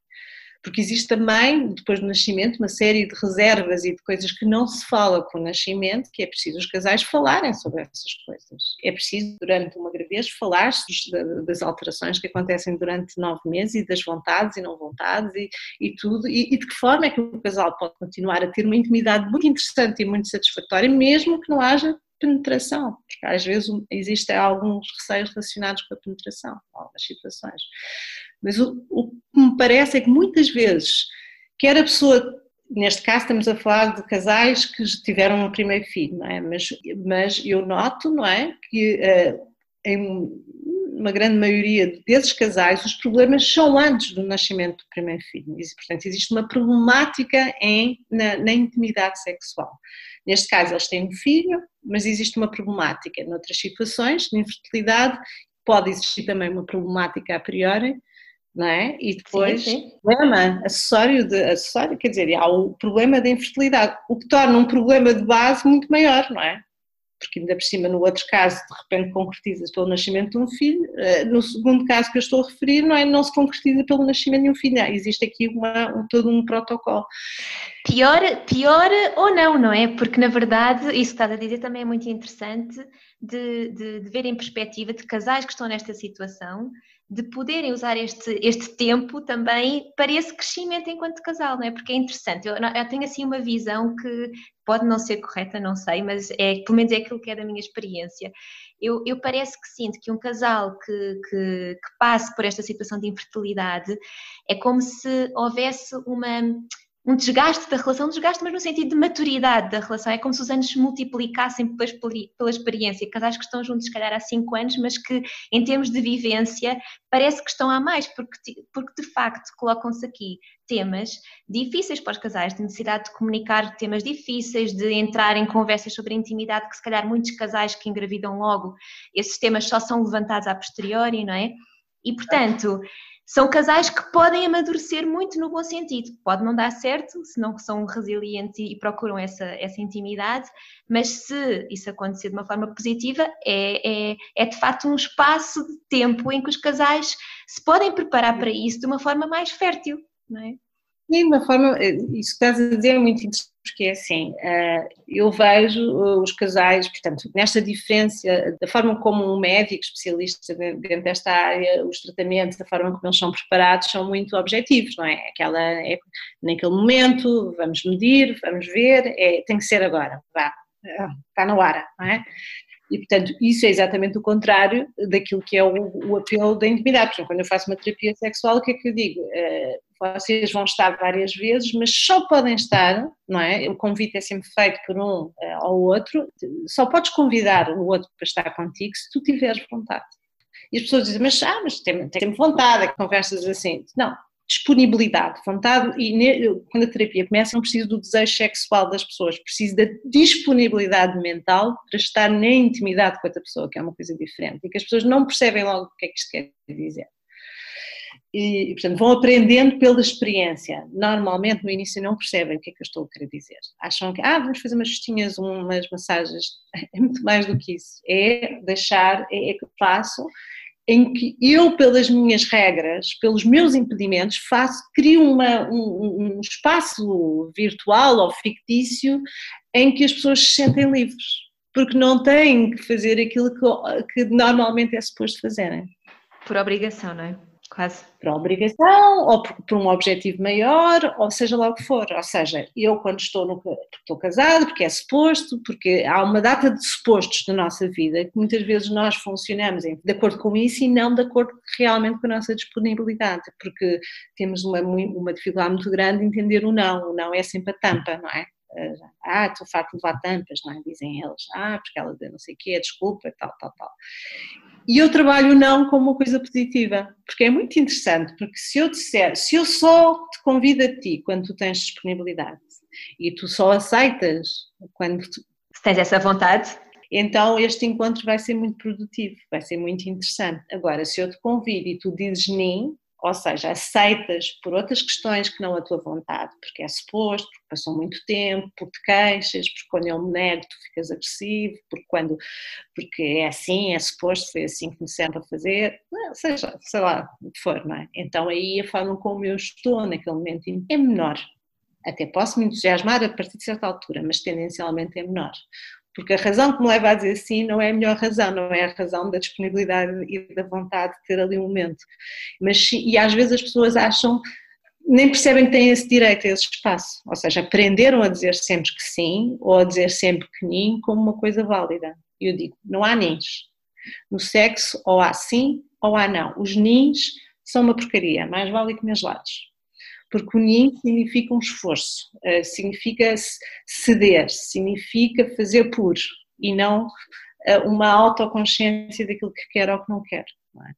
porque existe também, depois do nascimento, uma série de reservas e de coisas que não se fala com o nascimento, que é preciso os casais falarem sobre essas coisas. É preciso, durante uma gravidez, falar das alterações que acontecem durante nove meses e das vontades e não vontades e, e tudo, e, e, de que forma é que o casal pode continuar a ter uma intimidade muito interessante e muito satisfatória, mesmo que não haja penetração, porque às vezes existem alguns receios relacionados com a penetração, algumas situações. Mas o, o que me parece é que muitas vezes, quer a pessoa, neste caso estamos a falar de casais que tiveram um primeiro filho, não é? Mas, mas eu noto, não é, que uh, em uma grande maioria desses casais os problemas são antes do nascimento do primeiro filho. E, portanto, existe uma problemática em, na, na intimidade sexual. Neste caso, eles têm um filho, mas existe uma problemática. Noutras situações, de infertilidade, pode existir também uma problemática a priori, não é? E depois, sim, sim. problema acessório, de, acessório, quer dizer, há o problema da infertilidade, o que torna um problema de base muito maior, não é? porque ainda por cima no outro caso de repente concretiza pelo nascimento de um filho, eh, no segundo caso que eu estou a referir não, é, não se concretiza pelo nascimento de um filho, existe aqui uma, um, todo um protocolo. Pior, pior ou não, não é? Porque na verdade, isso que estás a dizer também é muito interessante de, de, de ver em perspectiva de casais que estão nesta situação de poderem usar este, este tempo também para esse crescimento enquanto casal, não é? Porque é interessante, eu, eu, tenho assim uma visão que pode não ser correta, não sei, mas é, pelo menos é aquilo que é da minha experiência. Eu, eu parece que sinto que um casal que, que, que passe por esta situação de infertilidade é como se houvesse uma um desgaste da relação, um desgaste mas no sentido de maturidade da relação, é como se os anos se multiplicassem pela, pela experiência, casais que estão juntos se calhar há 5 anos, mas que em termos de vivência parece que estão há mais, porque, porque de facto colocam-se aqui temas difíceis para os casais, de necessidade de comunicar temas difíceis, de entrar em conversas sobre intimidade, que se calhar muitos casais que engravidam logo, esses temas só são levantados a posteriori, não é? E portanto são casais que podem amadurecer muito no bom sentido. Pode não dar certo, se não são resilientes e procuram essa, essa intimidade, mas se isso acontecer de uma forma positiva, é, é, é de facto um espaço de tempo em que os casais se podem preparar para isso de uma forma mais fértil, não é? Sim, uma forma, eh, isso que estás a dizer é muito interessante, porque é assim, eh, eu vejo eh, os casais, portanto, nesta diferença, da forma como um médico especialista dentro desta área, os tratamentos, da forma como eles são preparados, são muito objetivos, não é? Aquela, é, naquele momento, vamos medir, vamos ver, é, tem que ser agora, vá, está na hora, não é? E, portanto, isso é exatamente o contrário daquilo que é o, o apelo da intimidade. Por exemplo, quando eu faço uma terapia sexual, o que é que eu digo? Uh, vocês vão estar várias vezes, mas só podem estar, não é? O convite é sempre feito por um uh, ao outro, só podes convidar o outro para estar contigo se tu tiveres vontade. E as pessoas dizem, mas, ah, mas tem, tem vontade, é que conversas assim. Não, disponibilidade, vontade, e quando a terapia começa, não preciso do desejo sexual das pessoas, preciso da disponibilidade mental para estar na intimidade com outra pessoa, que é uma coisa diferente, e que as pessoas não percebem logo o que é que isto quer dizer. E, portanto, vão aprendendo pela experiência. Normalmente, no início, não percebem o que é que eu estou a querer dizer. Acham que, ah, vamos fazer umas festinhas, umas massagens. É muito mais do que isso. É deixar, é, é que faço em que eu, pelas minhas regras, pelos meus impedimentos, faço, crio uma, um, um, espaço virtual ou fictício em que as pessoas se sentem livres, porque não têm que fazer aquilo que, que normalmente é suposto fazerem. Por obrigação, não é? Quase. Por obrigação, ou por, por, um objetivo maior, ou seja lá o que for. Ou seja, eu quando estou, no, estou casado, porque é suposto, porque há uma data de supostos na nossa vida, que muitas vezes nós funcionamos de acordo com isso e não de acordo realmente com a nossa disponibilidade, porque temos uma, uma dificuldade muito grande de entender o não. O não é sempre a tampa, não é? ah, estou farto de levar tampas, não é? dizem eles, ah, porque ela não sei o quê, desculpa, tal, tal, tal. E eu trabalho não como uma coisa positiva, porque é muito interessante, porque se eu disser, se eu só te convido a ti quando tu tens disponibilidade e tu só aceitas quando tu... Se tens essa vontade. Então este encontro vai ser muito produtivo, vai ser muito interessante. Agora, se eu te convido e tu dizes nem, ou seja, aceitas por outras questões que não a tua vontade, porque é suposto, porque passou muito tempo, porque te queixas, porque quando eu me nego tu ficas agressivo, porque quando, porque é assim, é suposto, foi assim que me sempre a fazer, seja, sei lá, o que for, não é? Então aí a forma como eu estou naquele momento é menor. Até posso me entusiasmar a partir de certa altura, mas tendencialmente é menor porque a razão que me leva a dizer sim não é a melhor razão, não é a razão da disponibilidade e da vontade de ter ali um momento. Mas e às vezes as pessoas acham, nem percebem que têm esse direito esse espaço, ou seja, aprenderam a dizer sempre que sim ou a dizer sempre que nem como uma coisa válida. Eu digo, não há nins. No sexo ou há sim ou há não. Os nins são uma porcaria, mais vale que meus lados porque o NIM significa um esforço, eh, significa ceder, significa fazer por e não eh, uma autoconsciência daquilo que quer ou que não quer. Não é?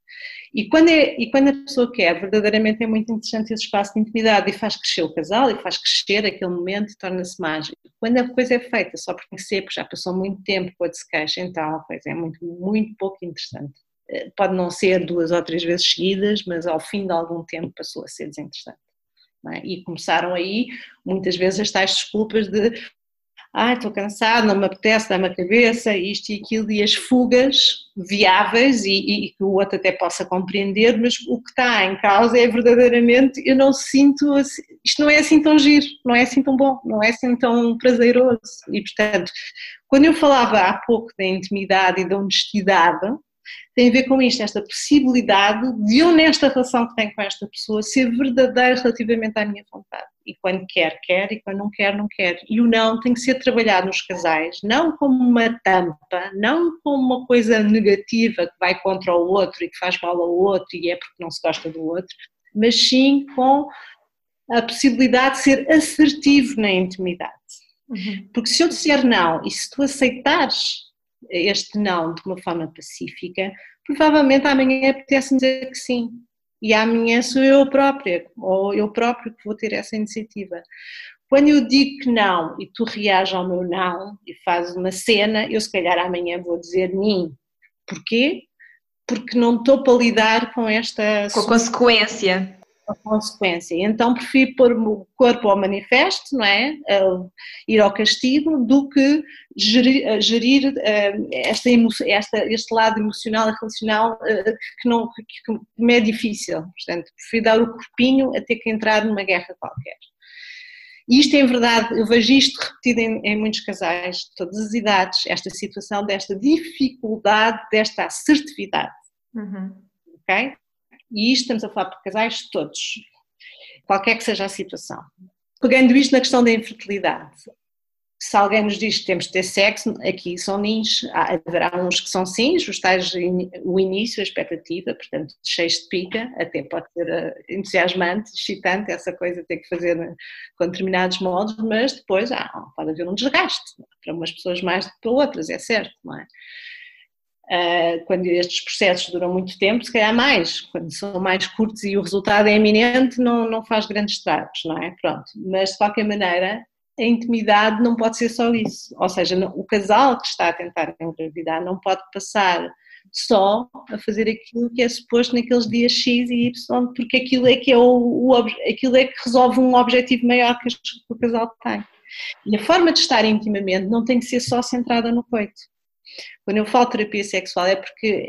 e, quando é, e quando a pessoa quer, verdadeiramente é muito interessante esse espaço de intimidade e faz crescer o casal e faz crescer aquele momento e torna-se mágico. Quando a coisa é feita só por conhecer, porque já passou muito tempo quando se queixa, então a coisa é muito, muito pouco interessante. Eh, pode não ser duas ou três vezes seguidas, mas ao fim de algum tempo passou a ser desinteressante. É? E começaram aí, muitas vezes, as tais desculpas de ah, estou cansado, não me apetece, dá-me a cabeça, isto e aquilo, e as fugas viáveis e, que o outro até possa compreender, mas o que está em causa é verdadeiramente, eu não sinto, assim, isto não é assim tão giro, não é assim tão bom, não é assim tão prazeroso, e portanto, quando eu falava há pouco da intimidade e da honestidade, tem a ver com isto, esta possibilidade de eu, nesta relação que tenho com esta pessoa, ser verdadeiro relativamente à minha vontade. E quando quer, quer, e quando não quer, não quer. E o não tem que ser trabalhado nos casais, não como uma tampa, não como uma coisa negativa que vai contra o outro e que faz mal ao outro e é porque não se gosta do outro, mas sim com a possibilidade de ser assertivo na intimidade. Uhum. Porque se eu disser não e se tu aceitares este não de uma forma pacífica, provavelmente amanhã apetece-me dizer que sim. E amanhã sou eu própria, ou eu próprio que vou ter essa iniciativa. Quando eu digo que não e tu reages ao meu não e fazes uma cena, eu se calhar amanhã vou dizer mim. Porquê? Porque não estou para lidar com esta. Com a consequência a consequência. Então prefiro pôr o corpo ao manifesto, não é? ir ao castigo, do que gerir, gerir eh, esta, esta, este lado emocional e relacional eh, que, não, que me é difícil. Portanto, prefiro dar o corpinho a ter que entrar numa guerra qualquer. E isto é verdade, eu vejo isto repetido em, em, muitos casais, de todas as idades, esta situação desta dificuldade, desta assertividade. Uhum. Ok? E isto estamos a falar para casais todos, qualquer que seja a situação. Pegando isto na questão da infertilidade, se alguém nos diz que temos de ter sexo, aqui são nins, haverá uns que são sims, os tais, o início, a expectativa, portanto, cheios de pica, até pode ser eh, entusiasmante, excitante, essa coisa ter que fazer eh, com determinados modos, mas depois ah, pode haver um desgaste, para umas pessoas mais do que para outras, é certo, não é? Uh, quando estes processos duram muito tempo, se calhar mais, quando são mais curtos e o resultado é iminente, não, não faz grandes estragos, não é? Pronto, mas de qualquer maneira, a intimidade não pode ser só isso, ou seja, o casal que está a tentar engravidar não pode passar só a fazer aquilo que é suposto naqueles dias X e Y, porque aquilo é que, é o, o aquilo é que resolve um objetivo maior que o casal tem. E a forma de estar intimamente não tem que ser só centrada no coito quando eu falo terapia sexual é porque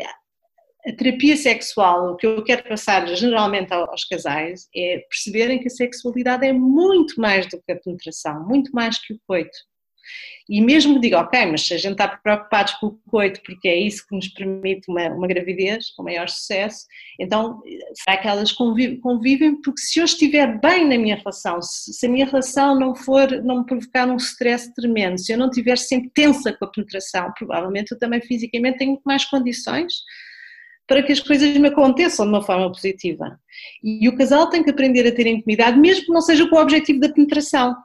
a terapia sexual, o que eu quero passar geralmente aos casais é perceberem que a sexualidade é muito mais do que a penetração, muito mais que o coito. E mesmo que diga, ok, mas se a gente está preocupados com o coito porque é isso que nos permite uma, uma gravidez com maior sucesso, então será que elas convivem, convivem? Porque se eu estiver bem na minha relação, se, se, a minha relação não for, não me provocar um stress tremendo, se eu não estiver sempre tensa com a penetração, provavelmente eu também fisicamente tenho mais condições para que as coisas me aconteçam de uma forma positiva. E o casal tem que aprender a ter intimidade, mesmo que não seja com o objetivo da penetração.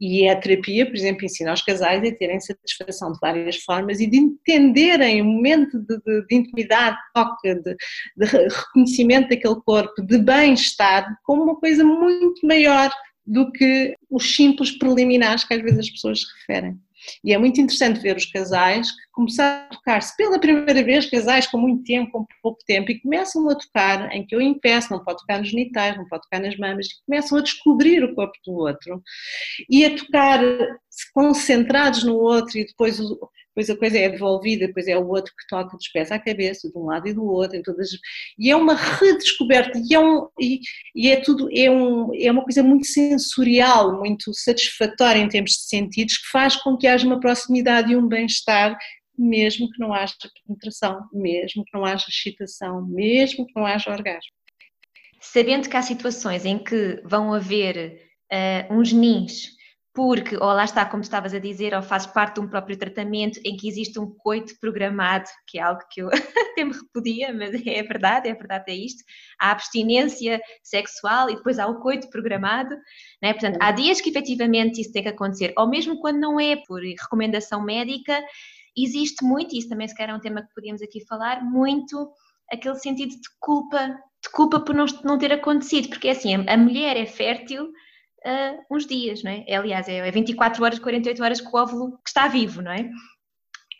E a terapia, por exemplo, ensina aos casais a terem satisfação de várias formas e de entenderem o momento de, de, de intimidade, de toque, de, de reconhecimento daquele corpo, de bem-estar, como uma coisa muito maior do que os simples preliminares que às vezes as pessoas se referem. E é muito interessante ver os casais que começaram a tocar-se pela primeira vez, casais com muito tempo, com pouco tempo, e começam a tocar, em que eu impeço, não pode tocar nos genitais, não pode tocar nas mamas, e começam a descobrir o corpo do outro e a tocar concentrados no outro e depois depois a coisa é devolvida, depois é o outro que toca dos pés à cabeça, de um lado e do outro, em todas, e é uma redescoberta, e é, um, e, e, é tudo, é, um, é uma coisa muito sensorial, muito satisfatória em termos de sentidos, que faz com que haja uma proximidade e um bem-estar mesmo que não haja penetração, mesmo que não haja excitação, mesmo que não haja orgasmo. Sabendo que há situações em que vão haver uh, uns nins porque, ou lá está, como estavas a dizer, ou faz parte de um próprio tratamento em que existe um coito programado, que é algo que eu até me repudia, mas é verdade, é verdade, é isto. Há abstinência sexual e depois há o coito programado, né? portanto, há dias que efetivamente isso tem que acontecer, ou mesmo quando não é por recomendação médica, existe muito, e isso também se calhar é um tema que podíamos aqui falar, muito aquele sentido de culpa, de culpa por não, não ter acontecido, porque é assim, a mulher é fértil uh, uns dias, não é? é aliás, é 24 horas, 48 horas que o óvulo que está vivo, não é?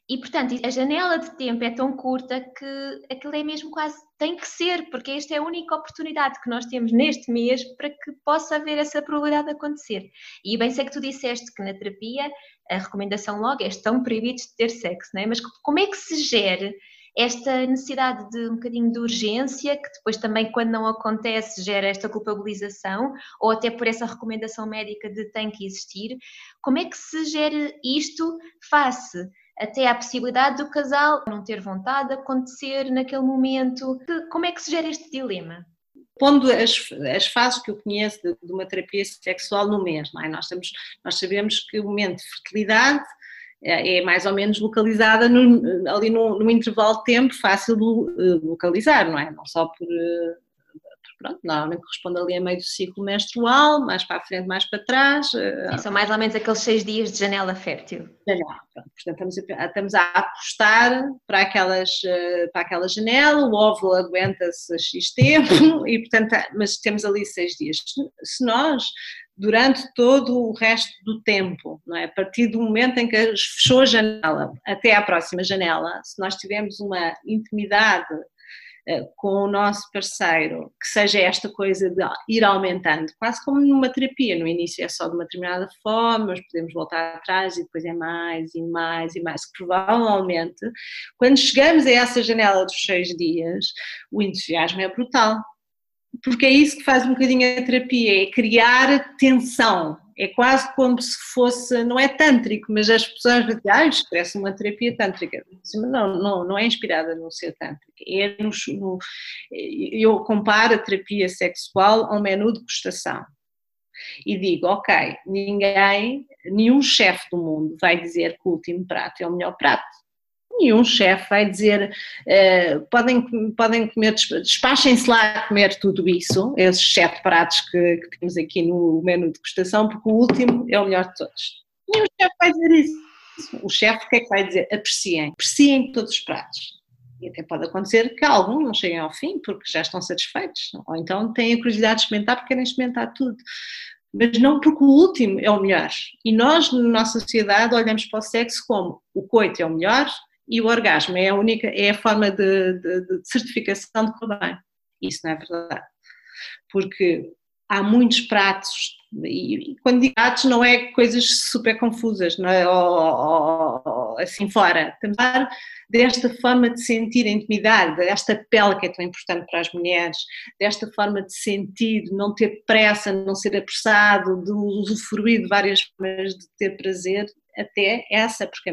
E, portanto, a janela de tempo é tão curta que aquilo é mesmo quase tem que ser, porque esta é a única oportunidade que nós temos neste mês para que possa haver essa probabilidade de acontecer. E bem sei que tu disseste que na terapia a recomendação logo é estão proibidos de ter sexo, não é? Mas como é que se gera esta necessidade de um bocadinho de urgência, que depois também, quando não acontece, gera esta culpabilização, ou até por essa recomendação médica de tem que existir. Como é que se gera isto face até à possibilidade do casal não ter vontade de acontecer naquele momento. Como é que se gera este dilema? Pondo as, as fases que eu conheço de, de uma terapia sexual no mês, é? nós, temos, nós sabemos que o momento de fertilidade é, é mais ou menos localizada no, ali no, intervalo de tempo fácil de eh, localizar, não é? Não só por eh, pronto, normalmente corresponde ali a meio do ciclo menstrual, mais para a frente, mais para trás. Eh, são mais ou menos aqueles seis dias de janela fértil. Janela, pronto. Portanto, estamos a, estamos a apostar para, aquelas, eh, para aquela janela, o óvulo aguenta-se a X tempo, e, portanto, mas temos ali seis dias. Se nós durante todo o resto do tempo, não é? a partir do momento em que fechou a janela até à próxima janela, se nós tivermos uma intimidade eh, com o nosso parceiro, que seja esta coisa de ir aumentando, quase como numa terapia, no início é só de uma determinada forma, mas podemos voltar atrás e depois é mais e mais e mais, que provavelmente, quando chegamos a essa janela dos seis dias, o entusiasmo é brutal, porque é isso que faz um bocadinho a terapia, é criar tensão, é quase como se fosse, não é tântrico, mas as pessoas dizem, ah, isto parece uma terapia tântrica. Não, não, não é inspirada no ser tântrica. É no, no, eu comparo a terapia sexual ao menu de gustação. E digo, ok, ninguém, nenhum chefe do mundo vai dizer que o último prato é o melhor prato nenhum chefe vai dizer uh, podem, podem comer, despachem-se lá a comer tudo isso, esses sete pratos que, que, temos aqui no menu de degustação, porque o último é o melhor de todos. Nenhum chefe vai dizer isso. O chefe o que é que vai dizer? Apreciem, apreciem todos os pratos. E até pode acontecer que alguns não cheguem ao fim porque já estão satisfeitos, ou então têm a curiosidade de experimentar porque querem experimentar tudo mas não porque o último é o melhor. E nós, na nossa sociedade, olhamos para o sexo como o coito é o melhor, e o orgasmo é a única, é a forma de, de, de certificação de que bem. Isso não é verdade. Porque há muitos pratos, e quando digo pratos não é coisas super confusas, não é? Ou, ou, assim fora. Também desta forma de sentir a intimidade, desta pele que é tão importante para as mulheres, desta forma de sentir, não ter pressa, não ser apressado, de usufruir de várias formas de ter prazer, até essa, porque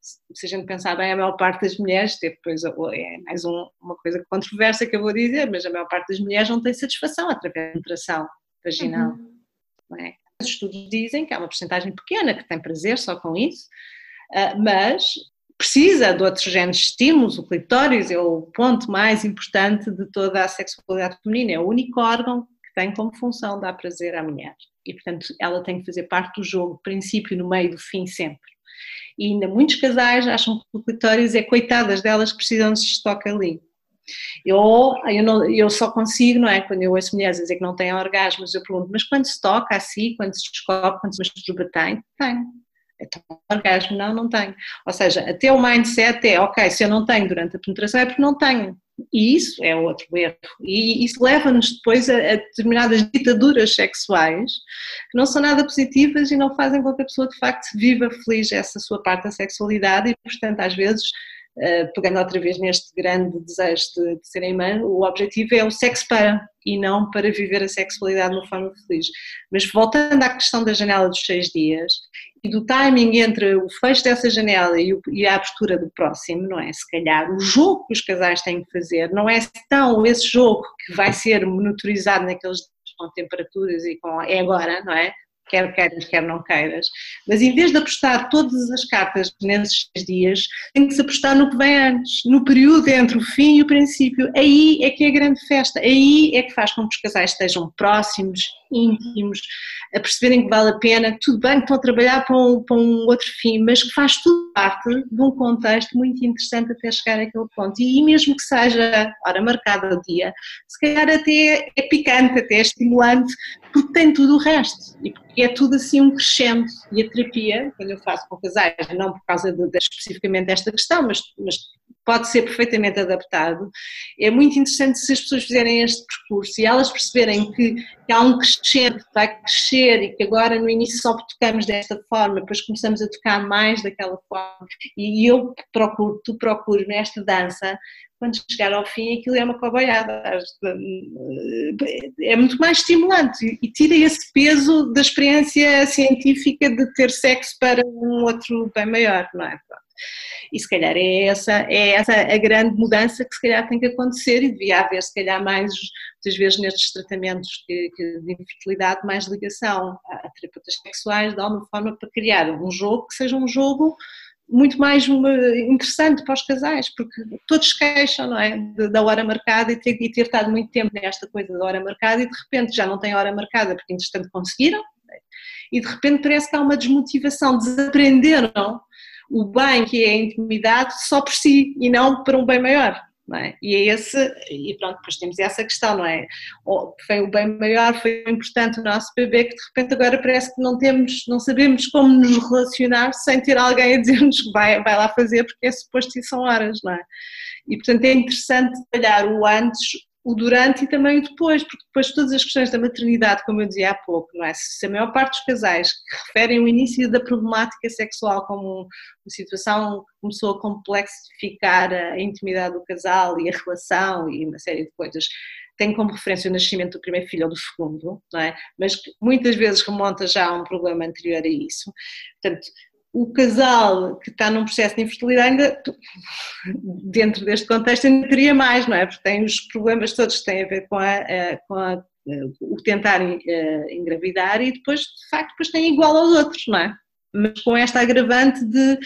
se a gente pensar bem, a maior parte das mulheres, depois é mais um, uma coisa controversa que eu vou dizer, mas a maior parte das mulheres não tem satisfação através da penetração vaginal. Uhum. É? Os estudos dizem que há uma porcentagem pequena que tem prazer só com isso, ah, mas precisa de outros géneros de estímulos, o clitóris é o ponto mais importante de toda a sexualidade feminina, é o único órgão que tem como função dar prazer à mulher e, portanto, ela tem que fazer parte do jogo, princípio, no meio, do fim, sempre. E ainda muitos casais acham que o clitóris é coitadas delas que precisam de estoque ali. Eu, eu, não, eu só consigo, não é? Quando eu ouço mulheres dizer que não têm orgasmos, eu pergunto, mas quando se toca assim, quando se descobre, quando se masturba, tem? Tem. Então, orgasmo não, não tenho. Ou seja, até o mindset é, ok, se eu não tenho durante a penetração é porque não tenho. E isso é outro erro. E isso leva-nos depois a, determinadas ditaduras sexuais que não são nada positivas e não fazem com que a pessoa de facto viva feliz essa sua parte da sexualidade e, portanto, às vezes, uh, pegando outra vez neste grande desejo de, de mãe, o objetivo é o sexo para e não para viver a sexualidade de uma forma feliz. Mas voltando à questão da janela dos seis dias, e do timing entre o fecho dessa janela e, o, e, a abertura do próximo, não é? Se calhar o jogo que os casais têm que fazer não é tão esse jogo que vai ser monitorizado naqueles com temperaturas e com é agora, não é? Quer queiras, quer não queiras, mas em vez de apostar todas as cartas nesses dias, tem que se apostar no que vem antes, no período entre o fim e o princípio. Aí é que é a grande festa, aí é que faz com que os casais estejam próximos íntimos, a perceberem que vale a pena, tudo bem que estão a trabalhar para um, para um outro fim, mas que faz tudo parte de um contexto muito interessante até chegar àquele ponto. E mesmo que seja hora marcada o dia, se calhar até é picante, até é estimulante, porque tem tudo o resto. E porque é tudo assim um crescendo. E a terapia, quando eu faço com casais, não por causa de, de, especificamente desta questão, mas, mas pode ser perfeitamente adaptado. É muito interessante se as pessoas fizerem este percurso e elas perceberem que, que há um crescente, que vai crescer e que agora no início só tocamos desta forma, depois começamos a tocar mais daquela forma. E eu procuro, tu procuras nesta dança, quando chegar ao fim aquilo é uma coboiada, é muito mais estimulante e tira esse peso da experiência científica de ter sexo para um outro bem maior, não é? E se calhar é essa, é essa a grande mudança que se calhar tem que acontecer e devia haver se calhar mais, muitas vezes nestes tratamentos de, de infertilidade, mais ligação a, terapeutas sexuais de alguma forma para criar um jogo que seja um jogo muito mais interessante para os casais, porque todos queixam, não é? Da hora marcada e ter, e ter estado muito tempo nesta coisa da hora marcada e de repente já não tem hora marcada porque entretanto conseguiram e de repente parece que há uma desmotivação, desaprenderam o bem que é a intimidade só por si e não para um bem maior. É? E é esse, e pronto, depois temos essa questão, não é? Foi o bem maior, foi importante o nosso bebê que de repente agora parece que não temos, não sabemos como nos relacionar sem ter alguém a dizer-nos que vai, vai lá fazer porque é suposto e são horas, não é? E portanto é interessante trabalhar o antes, o durante e também o depois, porque depois todas as questões da maternidade, como eu dizia há pouco, não é? Se a maior parte dos casais que referem o início da problemática sexual como uma situação começou a complexificar a intimidade do casal e a relação e uma série de coisas, tem como referência o nascimento do primeiro filho ou do segundo, não é? Mas muitas vezes remonta já a um problema anterior a isso. Portanto, o casal que está num processo de infertilidade ainda, dentro deste contexto, ainda teria mais, não é? Porque tem os problemas todos que têm a ver com, a, com a, o tentar eh, engravidar e depois, de facto, depois tem igual aos outros, não é? Mas com esta agravante de,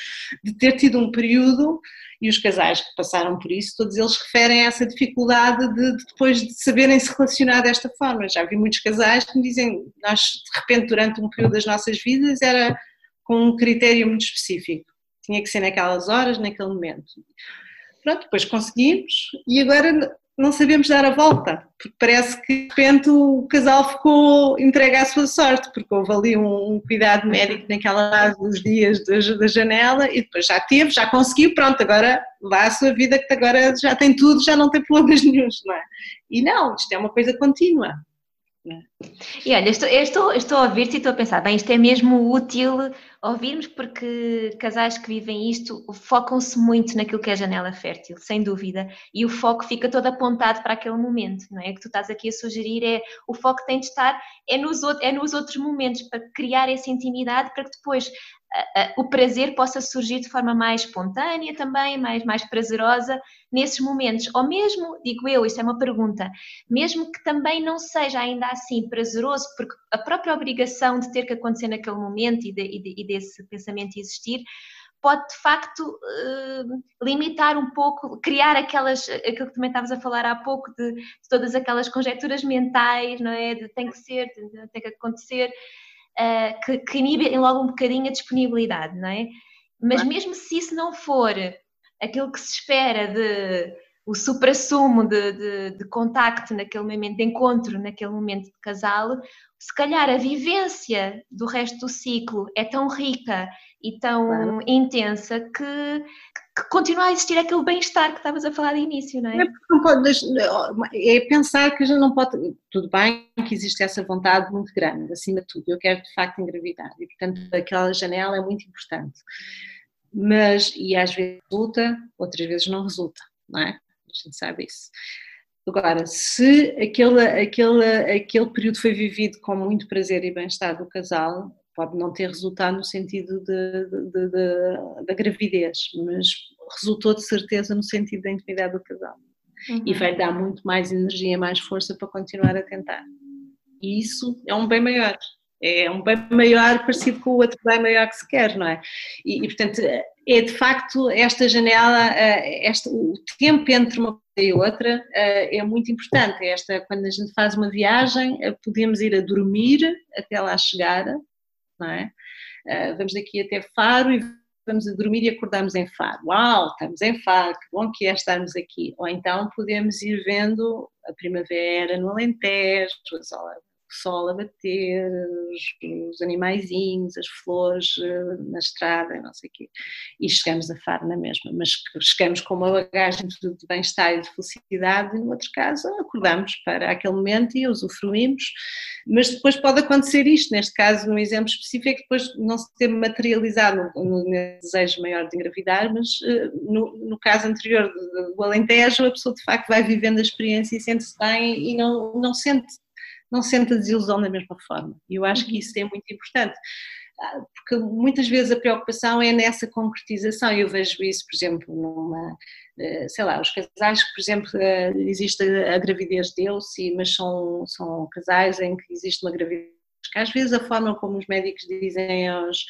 de ter tido um período e os casais que passaram por isso, todos eles referem a essa dificuldade de, de, depois de saberem se relacionar desta forma. Já vi muitos casais que me dizem, nós de repente durante um período das nossas vidas era com um critério muito específico. Tinha que ser naquelas horas, naquele momento. Pronto, depois conseguimos e agora não sabemos dar a volta, porque parece que de repente o casal ficou entregue à sua sorte, porque houve ali um, um cuidado médico naquela fase dos dias da, da, janela e depois já teve, já conseguiu, pronto, agora vá à sua vida que agora já tem tudo, já não tem problemas nenhums, não é? E não, isto é uma coisa contínua. E olha, estou, estou, estou a ouvir-te e estou a pensar, bem, isto é mesmo útil ouvirmos, porque casais que vivem isto focam-se muito naquilo que é janela fértil, sem dúvida, e o foco fica todo apontado para aquele momento, não é? O que tu estás aqui a sugerir é o foco tem de estar é nos, é nos outros momentos, para criar essa intimidade, para que depois o prazer possa surgir de forma mais espontânea também, mais, mais prazerosa nesses momentos. Ou mesmo, digo eu, isso é uma pergunta, mesmo que também não seja ainda assim prazeroso, porque a própria obrigação de ter que acontecer naquele momento e, de, e, de, e desse pensamento existir, pode de facto uh, limitar um pouco, criar aquelas, aquilo que também estavas a falar há pouco, de, de todas aquelas conjecturas mentais, não é? De tem que ser, de, tem que acontecer uh, que, que inibem logo um bocadinho a disponibilidade, não é? Mas mesmo se isso não for aquilo que se espera de o supra-sumo de, de, de, contacto naquele momento, de encontro naquele momento de casal, se calhar a vivência do resto do ciclo é tão rica e tão claro. intensa que, que, continua a existir aquele bem-estar que estavas a falar de início, não é? É, não pode, é pensar que a gente não pode. Tudo bem que existe essa vontade muito grande, acima de tudo, eu quero de facto engravidar e, portanto, aquela janela é muito importante. Mas, e às vezes resulta, outras vezes não resulta, não é? A gente sabe isso. Agora, se aquele, aquele, aquele período foi vivido com muito prazer e bem-estar do casal, pode não ter resultado no sentido da gravidez, mas resultou de certeza no sentido da intimidade do casal. Uhum. E vai dar muito mais energia, mais força para continuar a tentar. E isso é um bem maior. É um bem maior parecido com o outro bem maior que se quer, não é? E, e portanto, é de facto esta janela, eh, este, o tempo entre uma coisa e outra eh, é muito importante. Esta, quando a gente faz uma viagem, eh, podemos ir a dormir até lá chegar, não é? Vamos daqui até Faro e vamos a dormir e acordamos em Faro. Uau, estamos em Faro, que bom que é estarmos aqui. Ou então podemos ir vendo a primavera no Alentejo, as sol a bater, os, os animaizinhos, as flores eh, na estrada, não sei o quê. E chegamos a Faro na mesma, mas chegamos com uma bagagem de bem-estar e de felicidade, e no outro caso acordamos para aquele momento e usufruímos, mas depois pode acontecer isto, neste caso, no exemplo específico, é que depois não se ter materializado no, desejo maior de engravidar, mas eh, no, no caso anterior do, do Alentejo, a pessoa de facto vai vivendo a experiência e sente-se bem e não, não sente não sente a desilusão da mesma forma. E eu acho que isso é muito importante, ah, porque muitas vezes a preocupação é nessa concretização. Eu vejo isso, por exemplo, numa, eh, sei lá, os casais que, por exemplo, eh, existe a gravidez deles, mas são, são casais em que existe uma gravidez que às vezes a forma como os médicos dizem aos,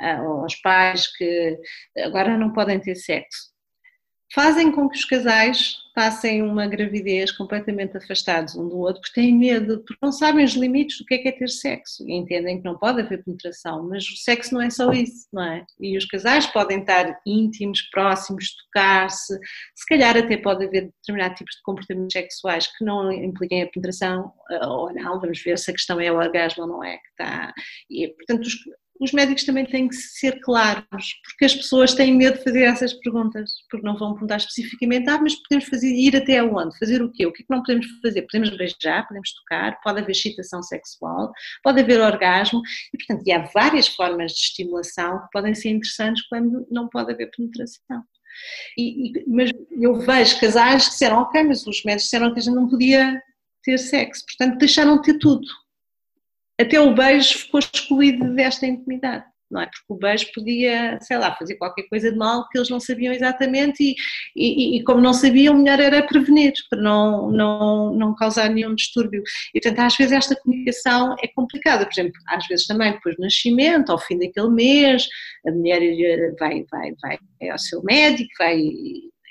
ah, aos pais que agora não podem ter sexo, fazem com que os casais passem uma gravidez completamente afastados um do outro, porque têm medo, porque não sabem os limites do que é, que é ter sexo e entendem que não pode haver penetração, mas o sexo não é só isso, não é? E os casais podem estar íntimos, próximos, tocar-se, se calhar até pode haver determinados tipos de comportamentos sexuais que não impliquem a penetração eh, ou não, vamos ver se a questão é o orgasmo ou não é que está. E, portanto, os, os médicos também têm que ser claros, porque as pessoas têm medo de fazer essas perguntas, porque não vão perguntar especificamente, ah, mas podemos fazer, ir até onde? Fazer o quê? O que é que não podemos fazer? Podemos beijar, podemos tocar, pode haver excitação sexual, pode haver orgasmo, e portanto, e há várias formas de estimulação que podem ser interessantes quando não pode haver penetração. E, e, mas eu vejo casais que disseram, ok, mas os médicos disseram que a gente não podia ter sexo, portanto deixaram de ter tudo até o beijo ficou excluído desta intimidade, não é? Porque o beijo podia, sei lá, fazer qualquer coisa de mal que eles não sabiam exatamente e, e, e como não sabiam, melhor era prevenir, para não, não, não causar nenhum distúrbio. E, portanto, às vezes esta comunicação é complicada, por exemplo, às vezes também depois do nascimento, ao fim daquele mês, a mulher vai, vai, vai ao seu médico, vai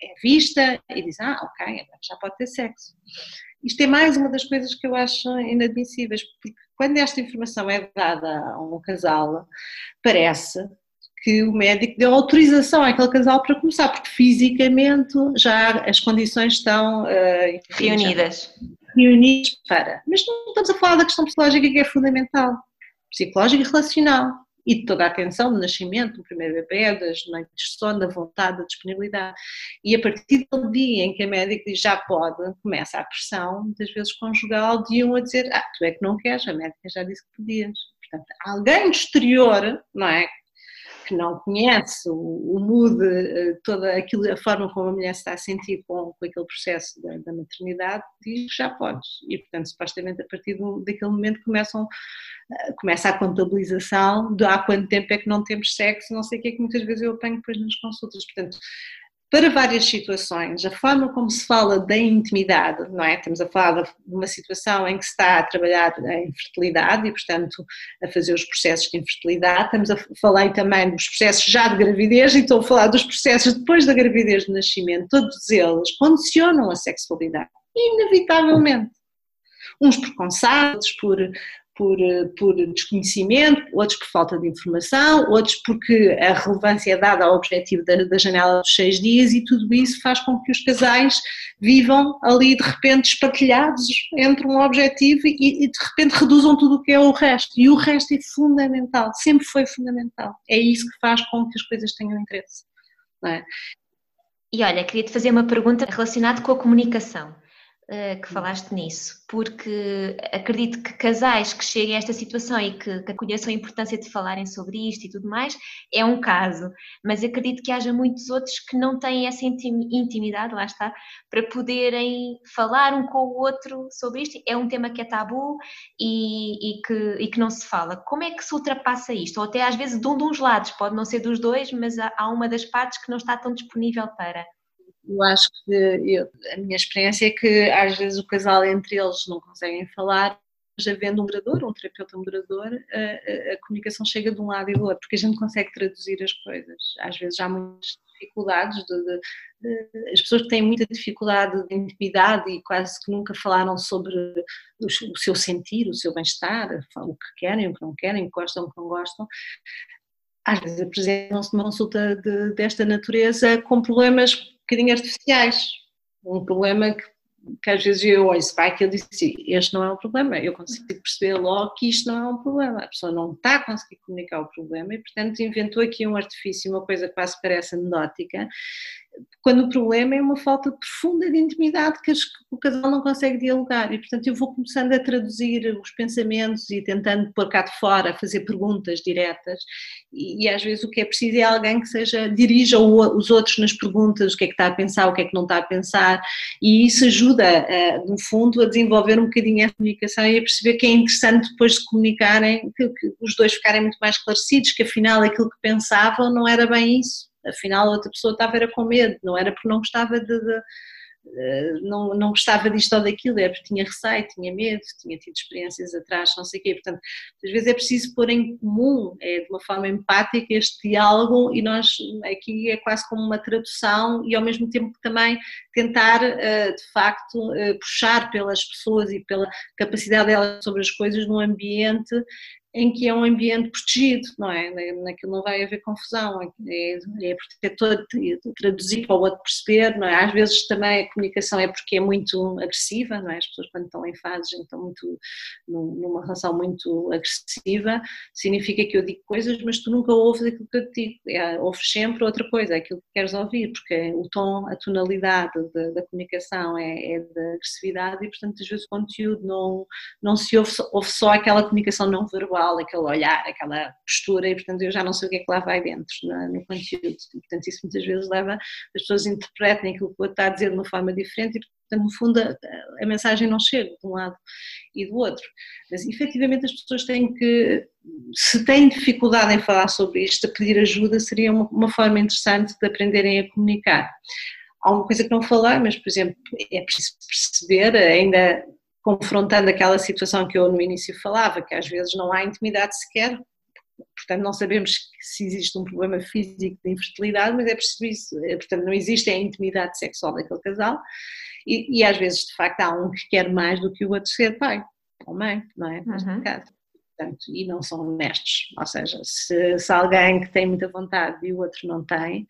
é vista e diz, ah, ok, já pode ter sexo. Isto é mais uma das coisas que eu acho inadmissíveis, porque quando esta informação é dada a um casal, parece que o médico deu autorização àquele casal para começar, porque fisicamente já as condições estão uh, reunidas. Reunidas para. Mas não estamos a falar da questão psicológica que é fundamental, psicológica e relacional e de toda a atenção do nascimento, do primeiro bebê, das noites de sono, da vontade, da disponibilidade. E a partir do dia em que a médica diz já pode, começa a pressão, muitas vezes conjugal, de um a dizer, ah, tu é que não queres, a médica já disse que podias. Portanto, alguém exterior, não é? Que não conhece o, o mood, eh, toda aquilo, a forma como a mulher se está a sentir com, com aquele processo da, da, maternidade, diz que já podes. E, portanto, supostamente a partir do, daquele momento começam, eh, começa a contabilização de há quanto tempo é que não temos sexo, não sei o que é que muitas vezes eu apanho depois nas consultas. Portanto, para várias situações, a forma como se fala da intimidade, não é? Estamos a falar de uma situação em que se está a trabalhar a infertilidade e, portanto, a fazer os processos de infertilidade. Estamos a falar também dos processos já de gravidez e estou a falar dos processos depois da gravidez do nascimento. Todos eles condicionam a sexualidade, inevitavelmente uns por por por, por desconhecimento, outros por falta de informação, outros porque a relevância é dada ao objetivo da, da, janela dos seis dias e tudo isso faz com que os casais vivam ali de repente espartilhados entre um objetivo e, e de repente reduzam tudo o que é o resto. E o resto é fundamental, sempre foi fundamental. É isso que faz com que as coisas tenham interesse. É? E olha, queria te fazer uma pergunta relacionada com a comunicação. Uh, que falaste nisso, porque acredito que casais que cheguem a esta situação e que, que conheçam a importância de falarem sobre isto e tudo mais, é um caso, mas acredito que haja muitos outros que não têm essa intimidade, lá está, para poderem falar um com o outro sobre isto. É um tema que é tabu e, e, que, e que não se fala. Como é que se ultrapassa isto? Ou até às vezes de um dos lados, pode não ser dos dois, mas há, há uma das partes que não está tão disponível para. Eu acho que eu, a minha experiência é que às vezes o casal entre eles não conseguem falar havendo um moderador, um terapeuta moderador, a, a, comunicação chega de um lado e do outro, porque a gente consegue traduzir as coisas. Às vezes há muitas dificuldades, de, de, de, as pessoas que têm muita dificuldade de intimidade e quase que nunca falaram sobre o, o seu sentir, o seu bem-estar, o que querem, o que não querem, gostam, o que não gostam, às vezes apresentam-se numa consulta de, desta natureza com problemas um bocadinho artificiais. Um problema que, que às vezes eu olho para aquilo e disse este não é um problema, eu consigo perceber logo que isto não é um problema. A pessoa não está a conseguir comunicar o problema e, portanto, inventou aqui um artifício, uma coisa que quase parece anedótica, quando o problema é uma falta profunda de intimidade que o casal não consegue dialogar. E portanto eu vou começando a traduzir os pensamentos e tentando pôr cá de fora, fazer perguntas diretas. E, e às vezes o que é preciso é alguém que seja, dirija os outros nas perguntas, o que é que está a pensar, o que é que não está a pensar. E isso ajuda no fundo a desenvolver um bocadinho a comunicação e a perceber que é interessante depois de comunicarem, que, que os dois ficarem muito mais esclarecidos, que afinal aquilo que pensavam não era bem isso afinal a outra pessoa estava era com medo, não era porque não gostava de, de não, não gostava disto ou daquilo, é porque tinha receio, tinha medo, tinha tido experiências atrás, não sei o quê. Portanto, às vezes é preciso pôr em comum, é, de uma forma empática, este diálogo e nós aqui é quase como uma tradução e ao mesmo tempo também tentar, de facto, puxar pelas pessoas e pela capacidade delas sobre as coisas num ambiente em que é um ambiente protegido, não é? Naquilo não vai haver confusão, é, é protetor, traduzir para o outro perceber, não é? Às vezes também a comunicação é porque é muito agressiva, não é? As pessoas quando estão em fases, estão muito, numa relação muito agressiva, significa que eu digo coisas, mas tu nunca ouves aquilo que eu te digo, é, ouves sempre outra coisa, é aquilo que queres ouvir, porque o tom, a tonalidade da, da comunicação é, é da agressividade e portanto às vezes o conteúdo não, não se ouve, ouve só aquela comunicação não verbal aquele olhar, aquela postura, e portanto eu já não sei o que é que lá vai dentro no, no conteúdo. E, portanto, isso muitas vezes leva as pessoas interpretem aquilo que o outro está a dizer de uma forma diferente e, portanto, no fundo, a, a mensagem não chega de um lado e do outro. Mas efetivamente as pessoas têm que, se têm dificuldade em falar sobre isto, a pedir ajuda seria uma, uma forma interessante de aprenderem a comunicar. Há uma coisa que não falei, mas, por exemplo, é preciso perceber, ainda confrontando aquela situação que eu no início falava, que às vezes não há intimidade sequer, portanto não sabemos se existe um problema físico de infertilidade, mas é preciso, eh, portanto não existe a intimidade sexual daquele casal e, e, às vezes de facto há um que quer mais do que o outro ser pai ou mãe, não é? Neste uhum. caso portanto, e não são honestos. Ou seja, se, se, alguém que tem muita vontade e o outro não tem,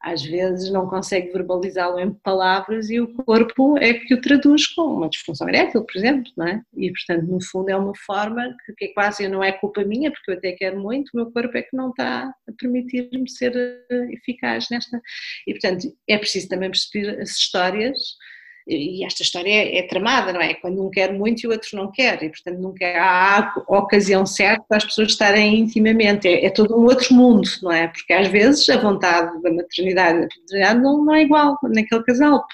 às vezes não consegue verbalizá-lo em palavras e o corpo é que o traduz com uma disfunção erétil, por exemplo, não é? E, portanto, no fundo é uma forma que, que é quase não é culpa minha, porque eu até quero muito, o meu corpo é que não está a permitir-me ser eh, eficaz nesta. E, portanto, é preciso também perceber as histórias e esta história é, é, tramada, não é? Quando um quer muito e o outro não quer, e portanto nunca há a ocasião certa para as pessoas estarem intimamente, é, é, todo um outro mundo, não é? Porque às vezes a vontade da maternidade da paternidade não, não é igual naquele casal.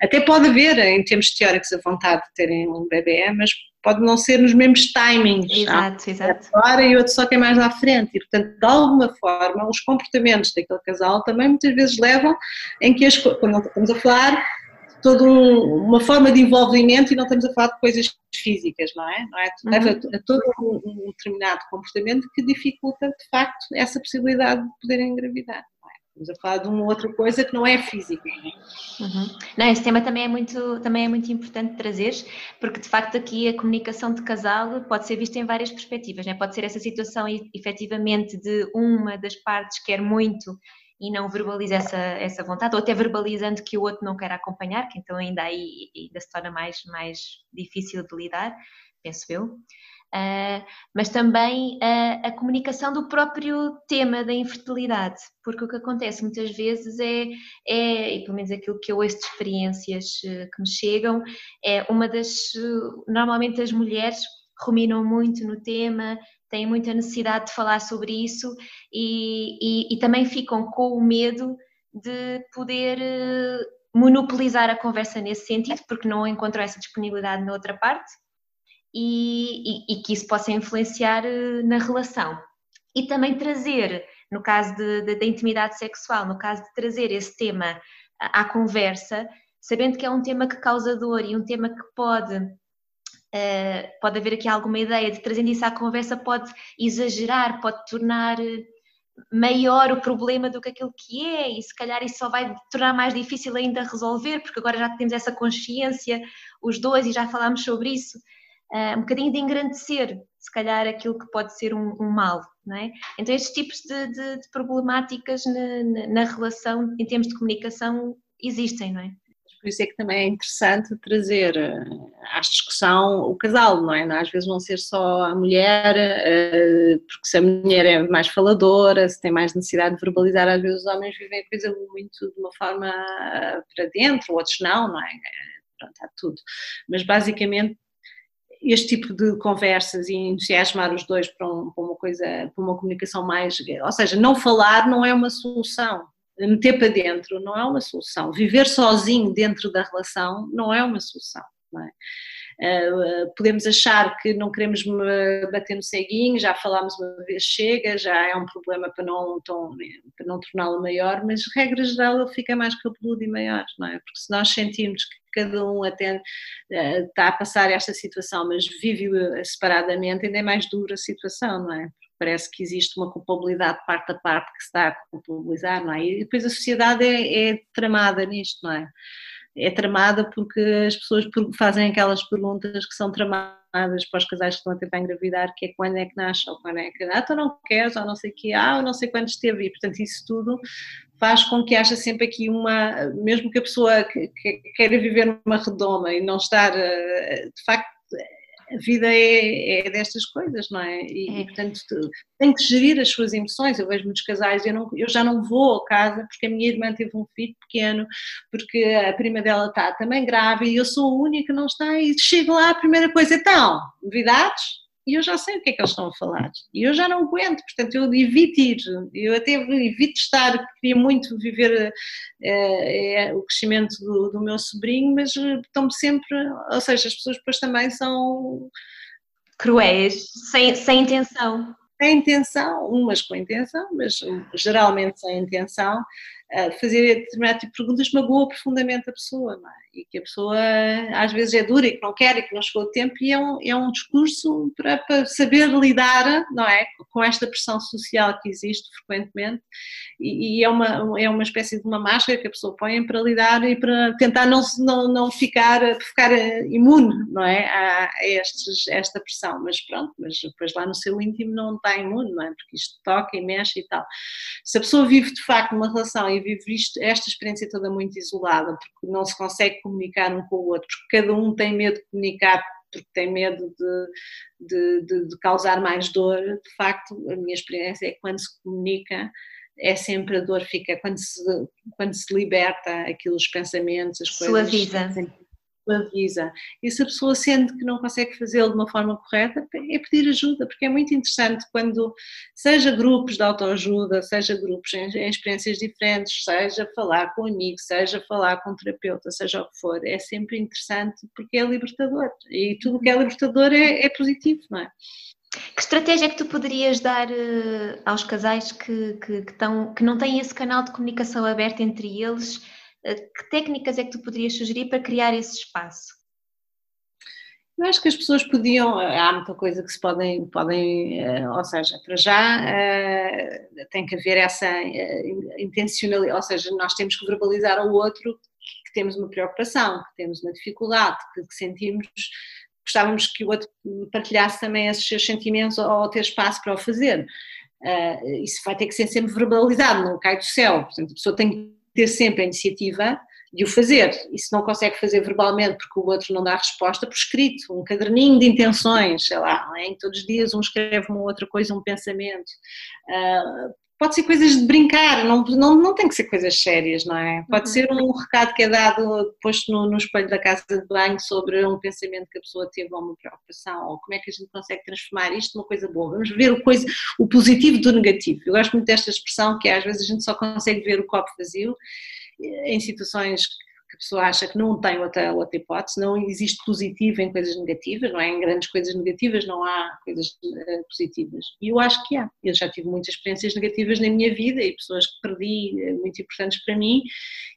Até pode haver, em termos teóricos, a vontade de terem um bebê, mas pode não ser nos mesmos timings. Exato, exato. Agora e outro só que é mais à frente. E, portanto, de alguma forma, os comportamentos daquele casal também muitas vezes levam em que, as, quando estamos a falar, toda um, uma forma de envolvimento e não estamos a falar de coisas físicas, não é? Não é? Uhum. Leva a, a todo um, um determinado comportamento que dificulta, de facto, essa possibilidade de poderem engravidar. Estamos a falar de uma outra coisa que não é física. Uhum. Não, esse tema também é, muito, também é muito importante trazer, porque de facto aqui a comunicação de casal pode ser vista em várias perspectivas. Né? Pode ser essa situação efetivamente de uma das partes quer muito e não verbaliza essa, essa vontade, ou até verbalizando que o outro não quer acompanhar, que então ainda aí ainda se torna mais, mais difícil de lidar, penso eu. Uh, mas também a, a, comunicação do próprio tema da infertilidade, porque o que acontece muitas vezes é, é e pelo menos aquilo que eu ouço de experiências uh, que me chegam, é uma das. Normalmente as mulheres ruminam muito no tema, têm muita necessidade de falar sobre isso e, e, e também ficam com o medo de poder monopolizar a conversa nesse sentido, porque não encontram essa disponibilidade na outra parte e, e, e que isso possa influenciar eh, na relação. E também trazer, no caso da intimidade sexual, no caso de trazer esse tema à, à conversa, sabendo que é um tema que causa dor e um tema que pode Uh, pode haver aqui alguma ideia de trazendo isso à conversa, pode exagerar, pode tornar maior o problema do que aquilo que é, e se calhar isso só vai tornar mais difícil ainda resolver, porque agora já temos essa consciência, os dois, e já falámos sobre isso, um bocadinho de engrandecer, se calhar, aquilo que pode ser um, um mal, não é? Então, estes tipos de, de, de problemáticas na, na, na relação, em termos de comunicação, existem, não é? por isso é que também é interessante trazer eh, à discussão o casal, não é? Às vezes não ser só a mulher, eh, porque se a mulher é mais faladora, se tem mais necessidade de verbalizar, às vezes os homens vivem a coisa muito de uma forma eh, para dentro, outros não, não é? Pronto, há tudo. Mas basicamente este tipo de conversas e entusiasmar os dois para, um, para, uma coisa, para uma comunicação mais, ou seja, não falar não é uma solução, meter para dentro não é uma solução. Viver sozinho dentro da relação não é uma solução. É? Uh, podemos achar que não queremos bater no ceguinho, já falámos uma vez chega, já é um problema para não, para não torná-lo maior, mas regra geral ele fica mais cabeludo e maior, não é? Porque se nós sentimos que cada um até está a passar esta situação, mas vive separadamente, ainda é mais dura a situação, não é? parece que existe uma culpabilidade parte a parte que se está a culpabilizar, não é? E depois a sociedade é, é tramada nisto, não é? É tramada porque as pessoas fazem aquelas perguntas que são tramadas para os casais que estão a tentar engravidar, que é quando é que nasce, ou quando é que ah, tu não queres, ou não sei o que, ah, ou não sei quando esteve, e portanto isso tudo faz com que haja sempre aqui uma, mesmo que a pessoa que, que queira viver numa redoma e não estar, eh, de facto, a vida é, é destas coisas, não é? E, é. portanto tem que gerir as suas emoções. Eu vejo muitos casais, eu, não, eu já não vou a casa porque a minha irmã teve um filho pequeno, porque a prima dela está também grávida e eu sou a única que não está. E chego lá, a primeira coisa, então, novidades? E eu já sei o que é que eles estão a falar. E eu já não aguento, portanto, eu evito ir, eu até evito estar, queria muito viver é, é, o crescimento do, do, meu sobrinho, mas estão-me sempre, ou seja, as pessoas depois também são. cruéis, sem, sem intenção. Sem intenção, umas com intenção, mas geralmente sem intenção, fazer determinado tipo de perguntas magoa profundamente a pessoa, é? E que a pessoa às vezes é dura e que não quer e que não chegou o tempo e é um, é um discurso para, para saber lidar, não é? Com esta pressão social que existe frequentemente e, e, é, uma, é uma espécie de uma máscara que a pessoa põe para lidar e para tentar não, não, não ficar, ficar imune, não é? A, a estes, esta pressão, mas pronto, mas depois lá no seu íntimo não está imune, não é? Porque isto toca e mexe e tal. Se a pessoa vive de facto uma relação e vive isto, esta experiência toda muito isolada, porque não se consegue comunicar um com o outro, porque cada um tem medo de comunicar porque tem medo de, de, de, de, causar mais dor, de facto, a minha experiência é que quando se comunica, é sempre a dor fica, quando se, quando se liberta aqueles pensamentos, as coisas. Suaviza avisa. E se a pessoa sente que não consegue fazê-lo de uma forma correta, é pedir ajuda, porque é muito interessante quando, seja grupos de autoajuda, seja grupos em, em experiências diferentes, seja falar com um amigo, seja falar com um terapeuta, seja o que for, é sempre interessante porque é libertador. E tudo o que é libertador é, é positivo, não é? Que estratégia é que tu poderias dar uh, aos casais que, que, que, tão, que não têm esse canal de comunicação aberto entre eles eh, que técnicas é que tu poderias sugerir para criar esse espaço? Eu acho que as pessoas podiam, eh, há muita coisa que se podem, podem eh, ou seja, para já tem que haver essa intencionalidade, ou seja, nós temos que verbalizar ao outro que temos uma preocupação, que temos uma dificuldade, que, sentimos, gostávamos que o outro partilhasse também esses seus sentimentos ou ter espaço para o fazer. isso vai ter que ser sempre verbalizado, não cai do céu, portanto a pessoa tem ter sempre a iniciativa de o fazer. E se não consegue fazer verbalmente porque o outro não dá resposta, por escrito, um caderninho de intenções, sei lá, é? em todos os dias um escreve uma outra coisa, um pensamento. Uh, pode ser coisas de brincar, não, não, não tem que ser coisas sérias, não é? Pode uhum. ser um recado que é dado, posto no, no espelho da casa de banho sobre um pensamento que a pessoa teve ou uma preocupação, ou como é que a gente consegue transformar isto numa coisa boa. Vamos ver o, coisa, o positivo do negativo. Eu gosto muito desta expressão que é, às vezes a gente só consegue ver o copo vazio eh, em situações a pessoa acha que não tem outra, outra hipótese, não existe positivo em coisas negativas, não é? Em grandes coisas negativas não há coisas uh, positivas. E eu acho que há. Eu já tive muitas experiências negativas na minha vida e pessoas que perdi uh, muito importantes para mim,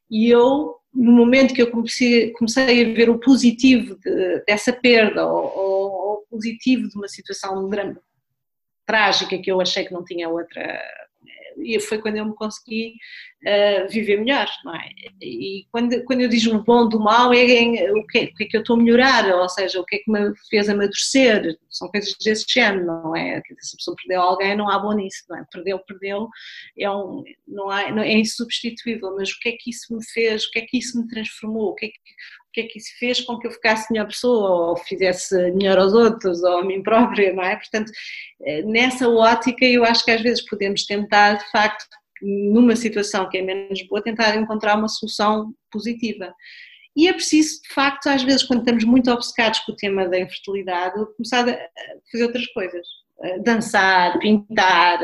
e eu no momento que eu comecei, comecei a ver o positivo de, dessa perda ou, o positivo de uma situação grande, trágica que eu achei que não tinha outra e foi quando eu me consegui uh, viver melhor, não é? E quando, quando eu digo o bom do mal, é em, o, que, o que é que eu estou a melhorar, ou seja, o que é que me fez amadurecer, são coisas desse género, não é? Se a pessoa perdeu alguém, não há bom nisso, não é? Perdeu, perdeu, é, um, não há, não, é insubstituível, mas o que é que isso me fez, o que é que isso me transformou, o que é que, o que é que isso fez com que eu ficasse melhor pessoa, ou fizesse melhor aos outros, ou a mim própria, não é? Portanto, eh, nessa ótica, eu acho que às vezes podemos tentar, de facto, numa situação que é menos boa, tentar encontrar uma solução positiva. E é preciso, de facto, às vezes, quando estamos muito obcecados com o tema da infertilidade, começar a fazer outras coisas dançar, pintar,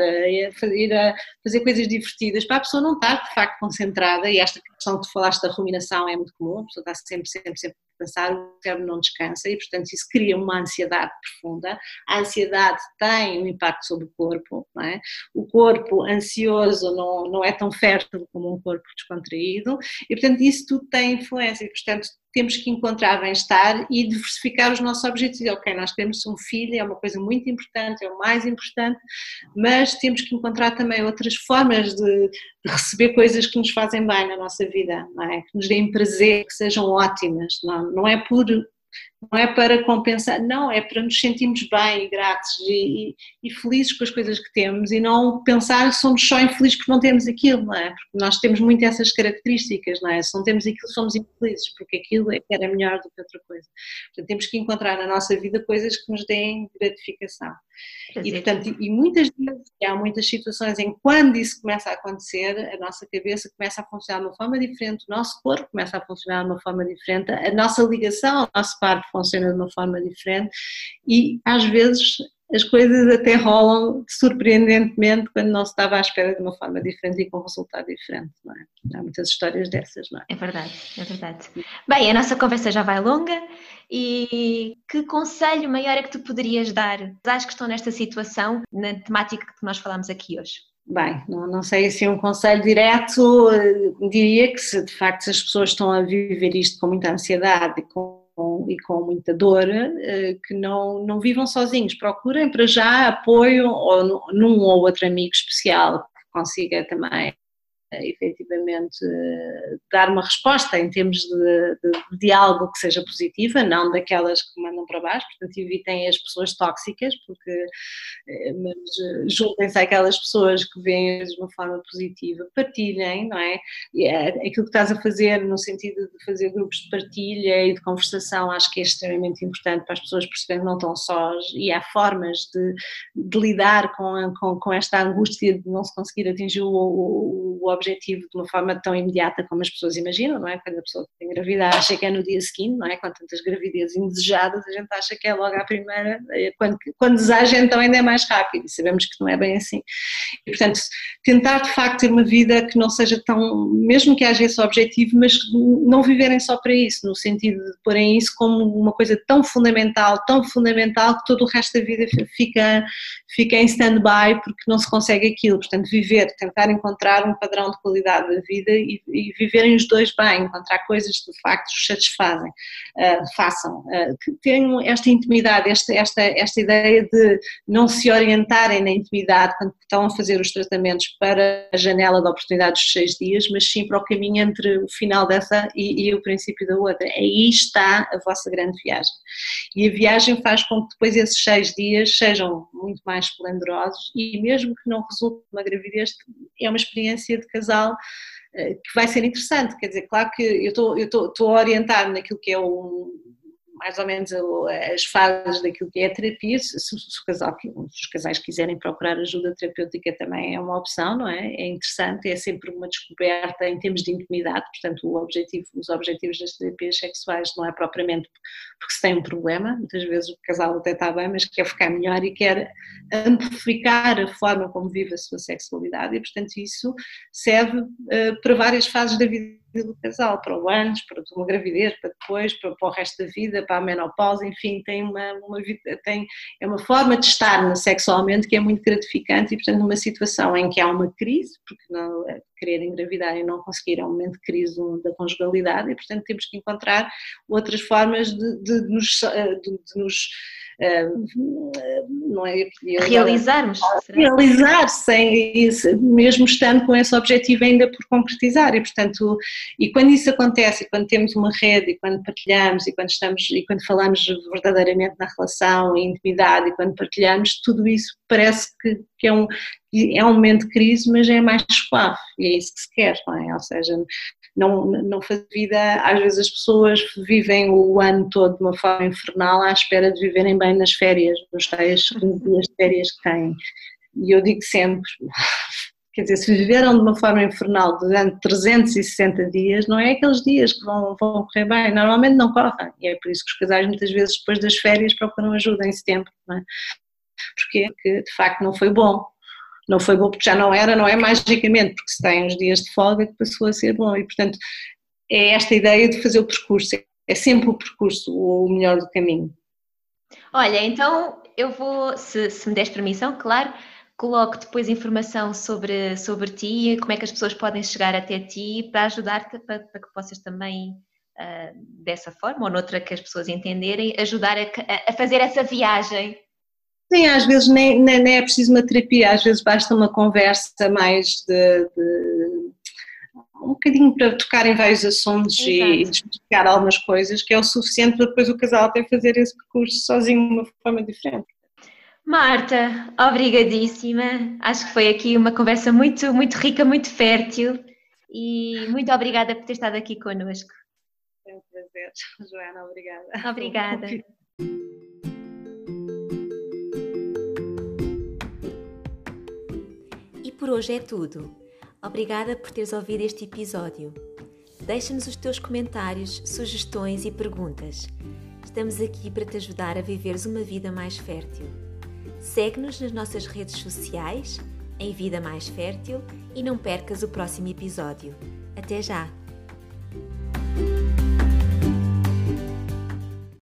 fazer, fazer coisas divertidas, para a pessoa não estar de facto concentrada, e esta questão que falaste da ruminação é muito comum, a pessoa está sempre, sempre, sempre pensar, o cérebro não descansa e portanto isso cria uma ansiedade profunda, a ansiedade tem um impacto sobre o corpo, não é? o corpo ansioso não, não é tão fértil como um corpo descontraído e portanto isso tudo tem influência e portanto temos que encontrar bem-estar e diversificar os nossos objetivos. Ok, nós temos um filho, é uma coisa muito importante, é o mais importante, mas temos que encontrar também outras formas de, de receber coisas que nos fazem bem na nossa vida, é? que nos deem prazer, que sejam ótimas. Não, não é por não é para compensar, não, é para nos sentirmos bem e gratos e, e, e, felizes com as coisas que temos e não pensar que somos só infelizes porque não temos aquilo, não é? Porque nós temos muito essas características, não é? Se não temos aquilo, somos infelizes, porque aquilo é era melhor do que outra coisa. Portanto, temos que encontrar na nossa vida coisas que nos deem gratificação. E, portanto, e muitas vezes, há muitas situações em que quando isso começa a acontecer, a nossa cabeça começa a funcionar de uma forma diferente, o nosso corpo começa a funcionar de uma forma diferente, a nossa ligação ao nosso par funciona de uma forma diferente e às vezes as coisas até rolam surpreendentemente quando não se estava à espera de uma forma diferente e com um resultado diferente, não é? Há muitas histórias dessas, não é? É verdade, é verdade. Bem, a nossa conversa já vai longa e que conselho maior é que tu poderias dar às que estão nesta situação, na temática que nós falamos aqui hoje? Bem, não, não sei se é um conselho direto, eh, diria que se de facto as pessoas estão a viver isto com muita ansiedade e com com, e com muita dor, eh, que não, não vivam sozinhos. Procurem para já apoio ou num ou outro amigo especial que consiga também efetivamente dar uma resposta em termos de, de, de, diálogo que seja positiva, não daquelas que mandam para baixo, portanto evitem as pessoas tóxicas, porque eh, juntem-se àquelas pessoas que veem de uma forma positiva, partilhem, não é? é? Aquilo que estás a fazer no sentido de fazer grupos de partilha e de conversação, acho que é extremamente importante para as pessoas perceberem que não estão sós e há formas de, de lidar com, com, com, esta angústia de não se conseguir atingir o, o, o objetivo de uma forma tão imediata como as pessoas imaginam, não é? Quando a pessoa tem gravidez acha que é no dia seguinte, não é? Com tantas gravidezes indesejadas, a gente acha que é logo à primeira, eh, quando, quando deseja então ainda é mais rápido e sabemos que não é bem assim. E, portanto, tentar de facto ter uma vida que não seja tão, mesmo que haja esse objetivo, mas não viverem só para isso, no sentido de porem isso como uma coisa tão fundamental, tão fundamental que todo o resto da vida fica, fica em stand-by porque não se consegue aquilo. Portanto, viver, tentar encontrar um padrão de qualidade da vida e, e viverem os dois bem, encontrar coisas que de facto os satisfazem, uh, façam, uh, que tenham esta intimidade, esta, esta, esta ideia de não se orientarem na intimidade quando estão a fazer os tratamentos para a janela de oportunidade dos seis dias, mas sim para o caminho entre o final dessa e, e o princípio da outra. Aí está a vossa grande viagem. E a viagem faz com que depois esses seis dias sejam muito mais esplendorosos e mesmo que não resulte uma gravidez, é uma experiência de casal eh, que vai ser interessante, quer dizer, claro que eu estou a orientar naquilo que é o, mais ou menos as fases daquilo que é a terapia, se, se, se, casal, se, os casais quiserem procurar ajuda terapêutica também é uma opção, não é? É interessante, é sempre uma descoberta em termos de intimidade, portanto o objetivo, os objetivos das terapias sexuais não é propriamente porque se tem um problema, muitas vezes o casal até está bem, mas quer ficar melhor e quer amplificar a forma como vive a sua sexualidade. E portanto isso serve uh, para várias fases da vida do casal, para o antes, para uma gravidez, para depois, para, para, o resto da vida, para a menopausa, enfim, tem uma, uma tem, é uma forma de estar sexualmente que é muito gratificante e, portanto, numa situação em que há uma crise, porque não, querer engravidar e não conseguir, é um momento de crise da conjugalidade e, portanto, temos que encontrar outras formas de, de nos, de, de nos não é? Realizarmos realizar sem isso, mesmo estando com esse objetivo ainda por concretizar e portanto e quando isso acontece e quando temos uma rede e quando partilhamos e quando estamos e quando falamos verdadeiramente na relação e intimidade e quando partilhamos tudo isso parece que, que é um é um momento de crise mas é mais suave e é isso que se quer não é? ou seja não, não faz vida, às vezes as pessoas vivem o ano todo de uma forma infernal à espera de viverem bem nas férias, nos tais 15 dias de férias que têm. E eu digo sempre, quer dizer, se viveram de uma forma infernal durante 360 dias, não é aqueles dias que vão, vão correr bem, normalmente não correm, e é por isso que os casais muitas vezes depois das férias procuram ajuda em setembro, não é? Porque, porque de facto não foi bom, não foi bom porque já não era, não é magicamente, porque se tem uns dias de folga que passou a ser bom. E portanto é esta ideia de fazer o percurso, é sempre o percurso o melhor do caminho. Olha, então eu vou, se, se me des permissão, claro, coloco depois informação sobre, sobre ti, como é que as pessoas podem chegar até ti para ajudar-te, para, para, que possas também, uh, dessa forma ou noutra que as pessoas entenderem, ajudar a, a fazer essa viagem Sim, às vezes nem, nem, nem, é preciso uma terapia, às vezes basta uma conversa mais de, de um bocadinho para tocar em vários assuntos Exato. e, explicar algumas coisas, que é o suficiente para depois o casal até fazer esse percurso sozinho de uma forma diferente. Marta, obrigadíssima. Acho que foi aqui uma conversa muito, muito rica, muito fértil e muito obrigada por ter estado aqui connosco. É um prazer, Joana, obrigada. Obrigada. por hoje é tudo. Obrigada por teres ouvido este episódio. Deixa-nos os teus comentários, sugestões e perguntas. Estamos aqui para te ajudar a viveres uma vida mais fértil. Segue-nos nas nossas redes sociais, em Vida Mais Fértil, e não percas o próximo episódio. Até já!